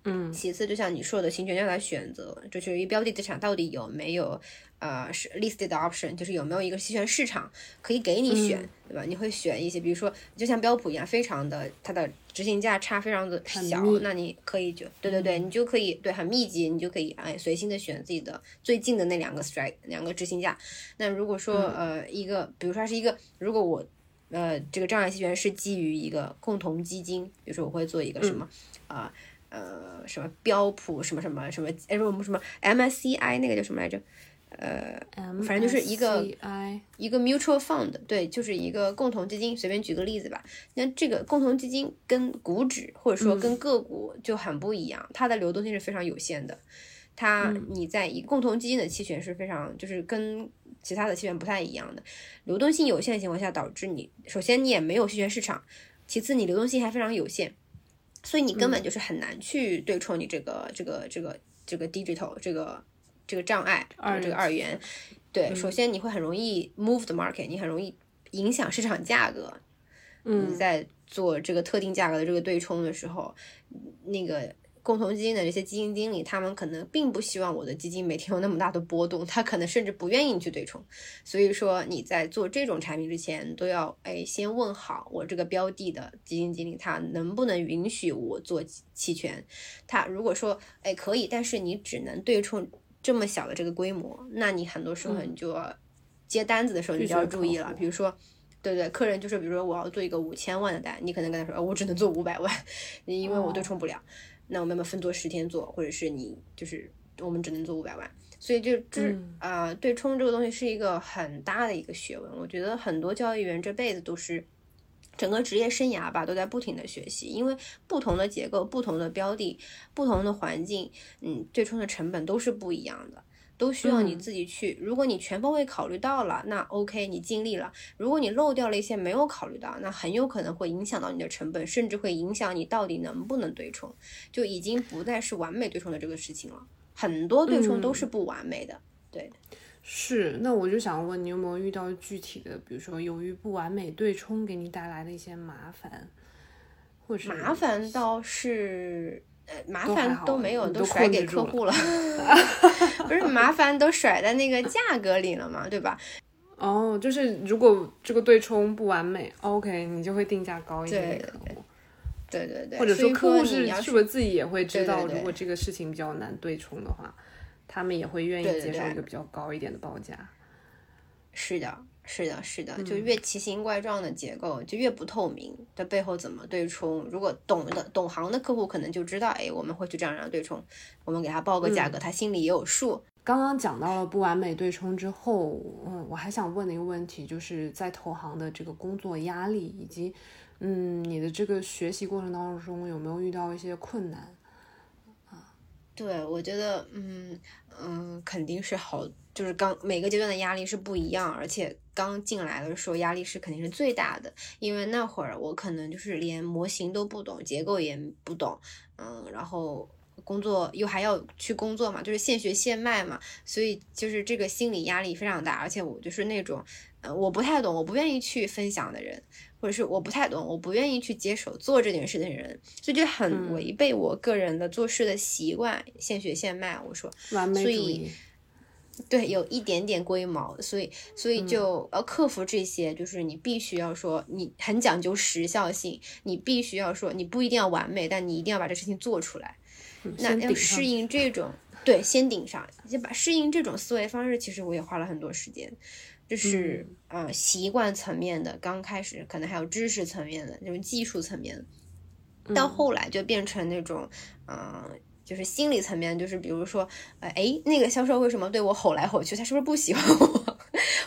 嗯。其次，就像你说的，行权价的选择，就是一标的资产到底有没有。呃，是 listed option，就是有没有一个期权市场可以给你选，对吧？你会选一些，比如说，就像标普一样，非常的它的执行价差非常的小，那你可以就对对对，你就可以对很密集，你就可以哎随心的选自己的最近的那两个 strike 两个执行价。那如果说呃一个，比如说是一个，如果我呃这个障碍期权是基于一个共同基金，比如说我会做一个什么啊呃什么标普什么什么什么哎我们什么 MSCI 那个叫什么来着？呃，反正就是一个一个 mutual fund，对，就是一个共同基金。随便举个例子吧，那这个共同基金跟股指或者说跟个股就很不一样，它的流动性是非常有限的。它你在一共同基金的期权是非常就是跟其他的期权不太一样的，流动性有限的情况下，导致你首先你也没有期权市场，其次你流动性还非常有限，所以你根本就是很难去对冲你这个这个这个这个 digital 这个。这个障碍，这个二元，对，首先你会很容易 move the market，你很容易影响市场价格。嗯，在做这个特定价格的这个对冲的时候，那个共同基金的这些基金经理，他们可能并不希望我的基金每天有那么大的波动，他可能甚至不愿意去对冲。所以说你在做这种产品之前，都要哎先问好我这个标的的基金经理，他能不能允许我做期权？他如果说哎可以，但是你只能对冲。这么小的这个规模，那你很多时候你就要接单子的时候，你就要注意了。比如说，对对，客人就是比如说我要做一个五千万的单，你可能跟他说，我只能做五百万，因为我对冲不了。那我们要分做十天做，或者是你就是我们只能做五百万。所以就就是啊，对冲这个东西是一个很大的一个学问。我觉得很多交易员这辈子都是整个职业生涯吧，都在不停的学习，因为不同的结构、不同的标的、不同的环境，嗯，对冲的成本都是不一样的，都需要你自己去。如果你全方位考虑到了，那 OK，你尽力了；如果你漏掉了一些没有考虑到，那很有可能会影响到你的成本，甚至会影响你到底能不能对冲，就已经不再是完美对冲的这个事情了。很多对冲都是不完美的，对，是。那我就想问你，有没有遇到具体的，比如说由于不完美对冲给你带来的一些麻烦，或者麻烦倒是，呃，麻烦都没有，都甩给客户了，*laughs* 不是麻烦都甩在那个价格里了嘛，对吧？哦，就是如果这个对冲不完美，OK，你就会定价高一点给客户。对对对，或者说客户是是不是自己也会知道，如果这个事情比较难对冲的话，他们也会愿意接受一个比较高一点的报价。是的，是的，是的，就越奇形怪状的结构就越不透明，的背后怎么对冲？如果懂的懂行的客户可能就知道，哎，我们会去这样这样对冲，我们给他报个价格，他心里也有数。刚刚讲到了不完美对冲之后，嗯，我还想问的一个问题，就是在投行的这个工作压力以及。嗯，你的这个学习过程当中有没有遇到一些困难啊？对，我觉得，嗯嗯，肯定是好，就是刚每个阶段的压力是不一样，而且刚进来的时候压力是肯定是最大的，因为那会儿我可能就是连模型都不懂，结构也不懂，嗯，然后工作又还要去工作嘛，就是现学现卖嘛，所以就是这个心理压力非常大，而且我就是那种，呃，我不太懂，我不愿意去分享的人。或者是我不太懂，我不愿意去接手做这件事的人，所以就很违背我个人的做事的习惯，现学现卖。我说，完美所以对有一点点龟毛，所以所以就要克服这些，就是你必须要说你很讲究时效性，你必须要说你不一定要完美，但你一定要把这事情做出来。那要适应这种，对，先顶上，先把适应这种思维方式，其实我也花了很多时间。就是啊，习惯层面的，刚开始可能还有知识层面的那种技术层面的，到后来就变成那种，嗯。就是心理层面，就是比如说，哎，那个销售为什么对我吼来吼去？他是不是不喜欢我？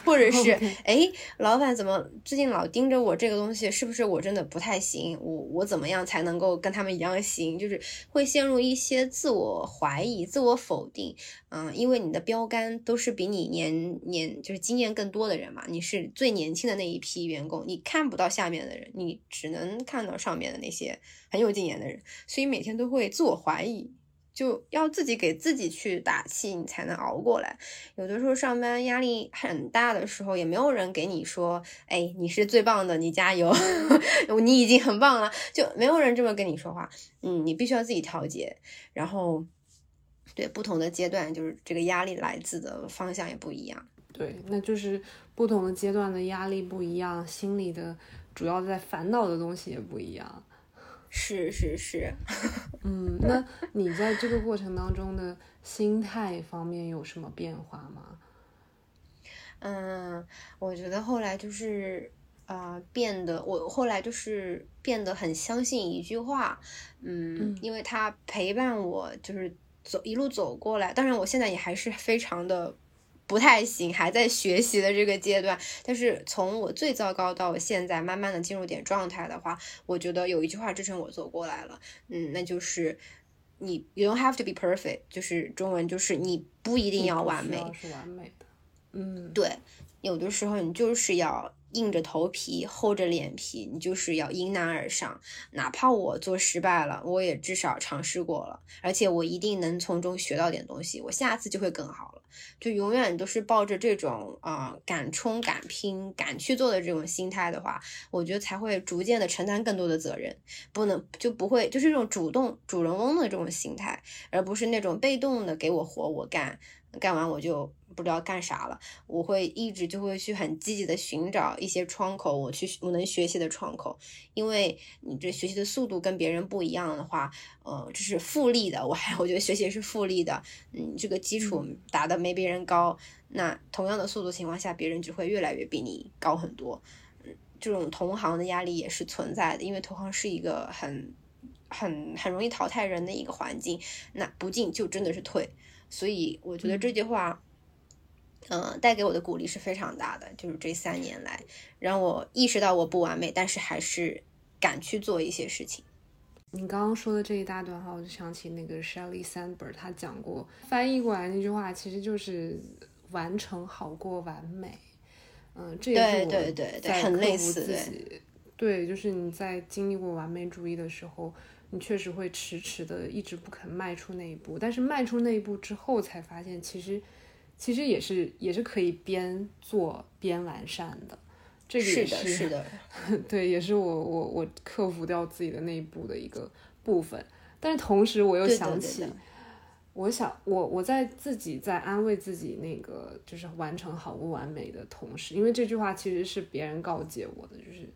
或者是，哎，老板怎么最近老盯着我这个东西？是不是我真的不太行？我我怎么样才能够跟他们一样行？就是会陷入一些自我怀疑、自我否定。嗯，因为你的标杆都是比你年年就是经验更多的人嘛，你是最年轻的那一批员工，你看不到下面的人，你只能看到上面的那些很有经验的人，所以每天都会自我怀疑。就要自己给自己去打气，你才能熬过来。有的时候上班压力很大的时候，也没有人给你说：“哎，你是最棒的，你加油，*laughs* 你已经很棒了。”就没有人这么跟你说话。嗯，你必须要自己调节。然后，对不同的阶段，就是这个压力来自的方向也不一样。对，那就是不同的阶段的压力不一样，心里的主要在烦恼的东西也不一样。是是是，*laughs* 嗯，那你在这个过程当中的心态方面有什么变化吗？嗯，我觉得后来就是啊，变得我后来就是变得很相信一句话，嗯，因为他陪伴我就是走一路走过来，当然我现在也还是非常的。不太行，还在学习的这个阶段。但是从我最糟糕到现在，慢慢的进入点状态的话，我觉得有一句话支撑我走过来了。嗯，那就是你 you don't have to be perfect，就是中文就是你不一定要完美，是完美的。嗯，对，有的时候你就是要。硬着头皮，厚着脸皮，你就是要迎难而上。哪怕我做失败了，我也至少尝试过了，而且我一定能从中学到点东西，我下次就会更好了。就永远都是抱着这种啊敢冲敢拼敢去做的这种心态的话，我觉得才会逐渐的承担更多的责任，不能就不会就是这种主动主人翁的这种心态，而不是那种被动的给我活我干，干完我就不知道干啥了，我会一直就会去很积极的寻找一些窗口，我去我能学习的窗口，因为你这学习的速度跟别人不一样的话，呃，这是复利的，我还我觉得学习是复利的，嗯，这个基础打的没别人高，那同样的速度情况下，别人只会越来越比你高很多，嗯，这种同行的压力也是存在的，因为同行是一个很很很容易淘汰人的一个环境，那不进就真的是退。所以我觉得这句话，嗯，带给我的鼓励是非常大的。就是这三年来，让我意识到我不完美，但是还是敢去做一些事情。你刚刚说的这一大段话，我就想起那个 Shelly Sandberg，他讲过，翻译过来那句话其实就是“完成好过完美”。嗯，这也是我对对对，很类似。对，就是你在经历过完美主义的时候。你确实会迟迟的一直不肯迈出那一步，但是迈出那一步之后，才发现其实其实也是也是可以边做边完善的。这个也是是的，*laughs* 对，也是我我我克服掉自己的那一步的一个部分。但是同时我又想起，我想我我在自己在安慰自己那个就是完成好不完美的同时，因为这句话其实是别人告诫我的，就是。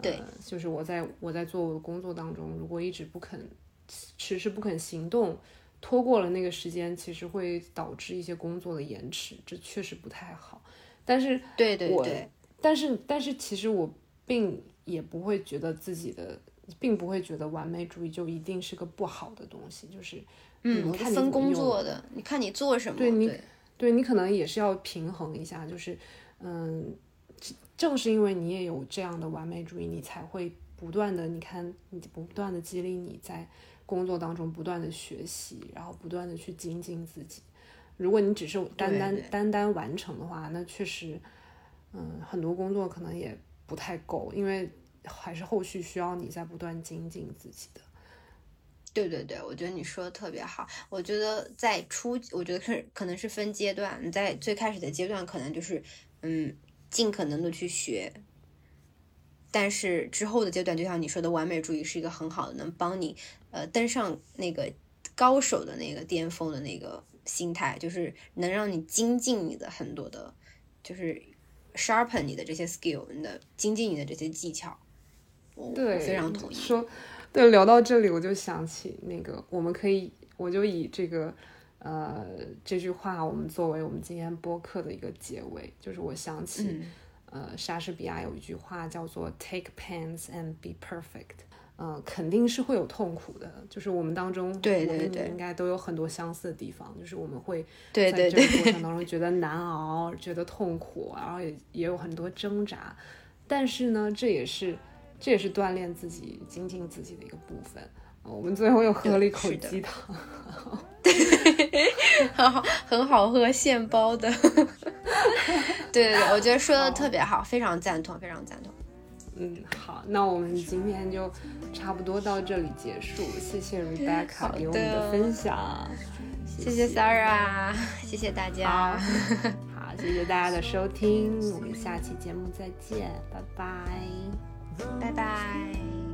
对，就是我在我在做我的工作当中，如果一直不肯迟迟不肯行动，拖过了那个时间，其实会导致一些工作的延迟，这确实不太好。但是，对对对，但是但是其实我并也不会觉得自己的，并不会觉得完美主义就一定是个不好的东西。就是，嗯，看分工作的，你看你做什么，对你，对你可能也是要平衡一下，就是，嗯。正是因为你也有这样的完美主义，你才会不断的，你看，你不断的激励你在工作当中不断的学习，然后不断的去精进自己。如果你只是单单单单完成的话，那确实，嗯，很多工作可能也不太够，因为还是后续需要你在不断精进自己的。对对对，我觉得你说的特别好。我觉得在初，我觉得是可能是分阶段，你在最开始的阶段，可能就是，嗯。尽可能的去学，但是之后的阶段，就像你说的，完美主义是一个很好的，能帮你呃登上那个高手的那个巅峰的那个心态，就是能让你精进你的很多的，就是 sharpen 你的这些 skill，你的精进你的这些技巧。对，非常同意。说，对，聊到这里，我就想起那个，我们可以，我就以这个。呃，这句话我们作为我们今天播客的一个结尾，就是我想起，呃，莎士比亚有一句话叫做 “Take pains and be perfect”，呃，肯定是会有痛苦的，就是我们当中，对对对，应该都有很多相似的地方，就是我们会在这个过程当中觉得难熬，觉得痛苦，然后也也有很多挣扎，但是呢，这也是这也是锻炼自己、精进自己的一个部分。我们最后又喝了一口鸡汤。*laughs* 很好，很好喝，现包的。对对对，我觉得说的特别好，非常赞同，非常赞同。嗯，好，那我们今天就差不多到这里结束。谢谢 Rebecca 给我们的分享，谢谢 Sarah，谢谢大家。*laughs* 好，谢谢大家的收听，我们下期节目再见，拜拜，拜拜。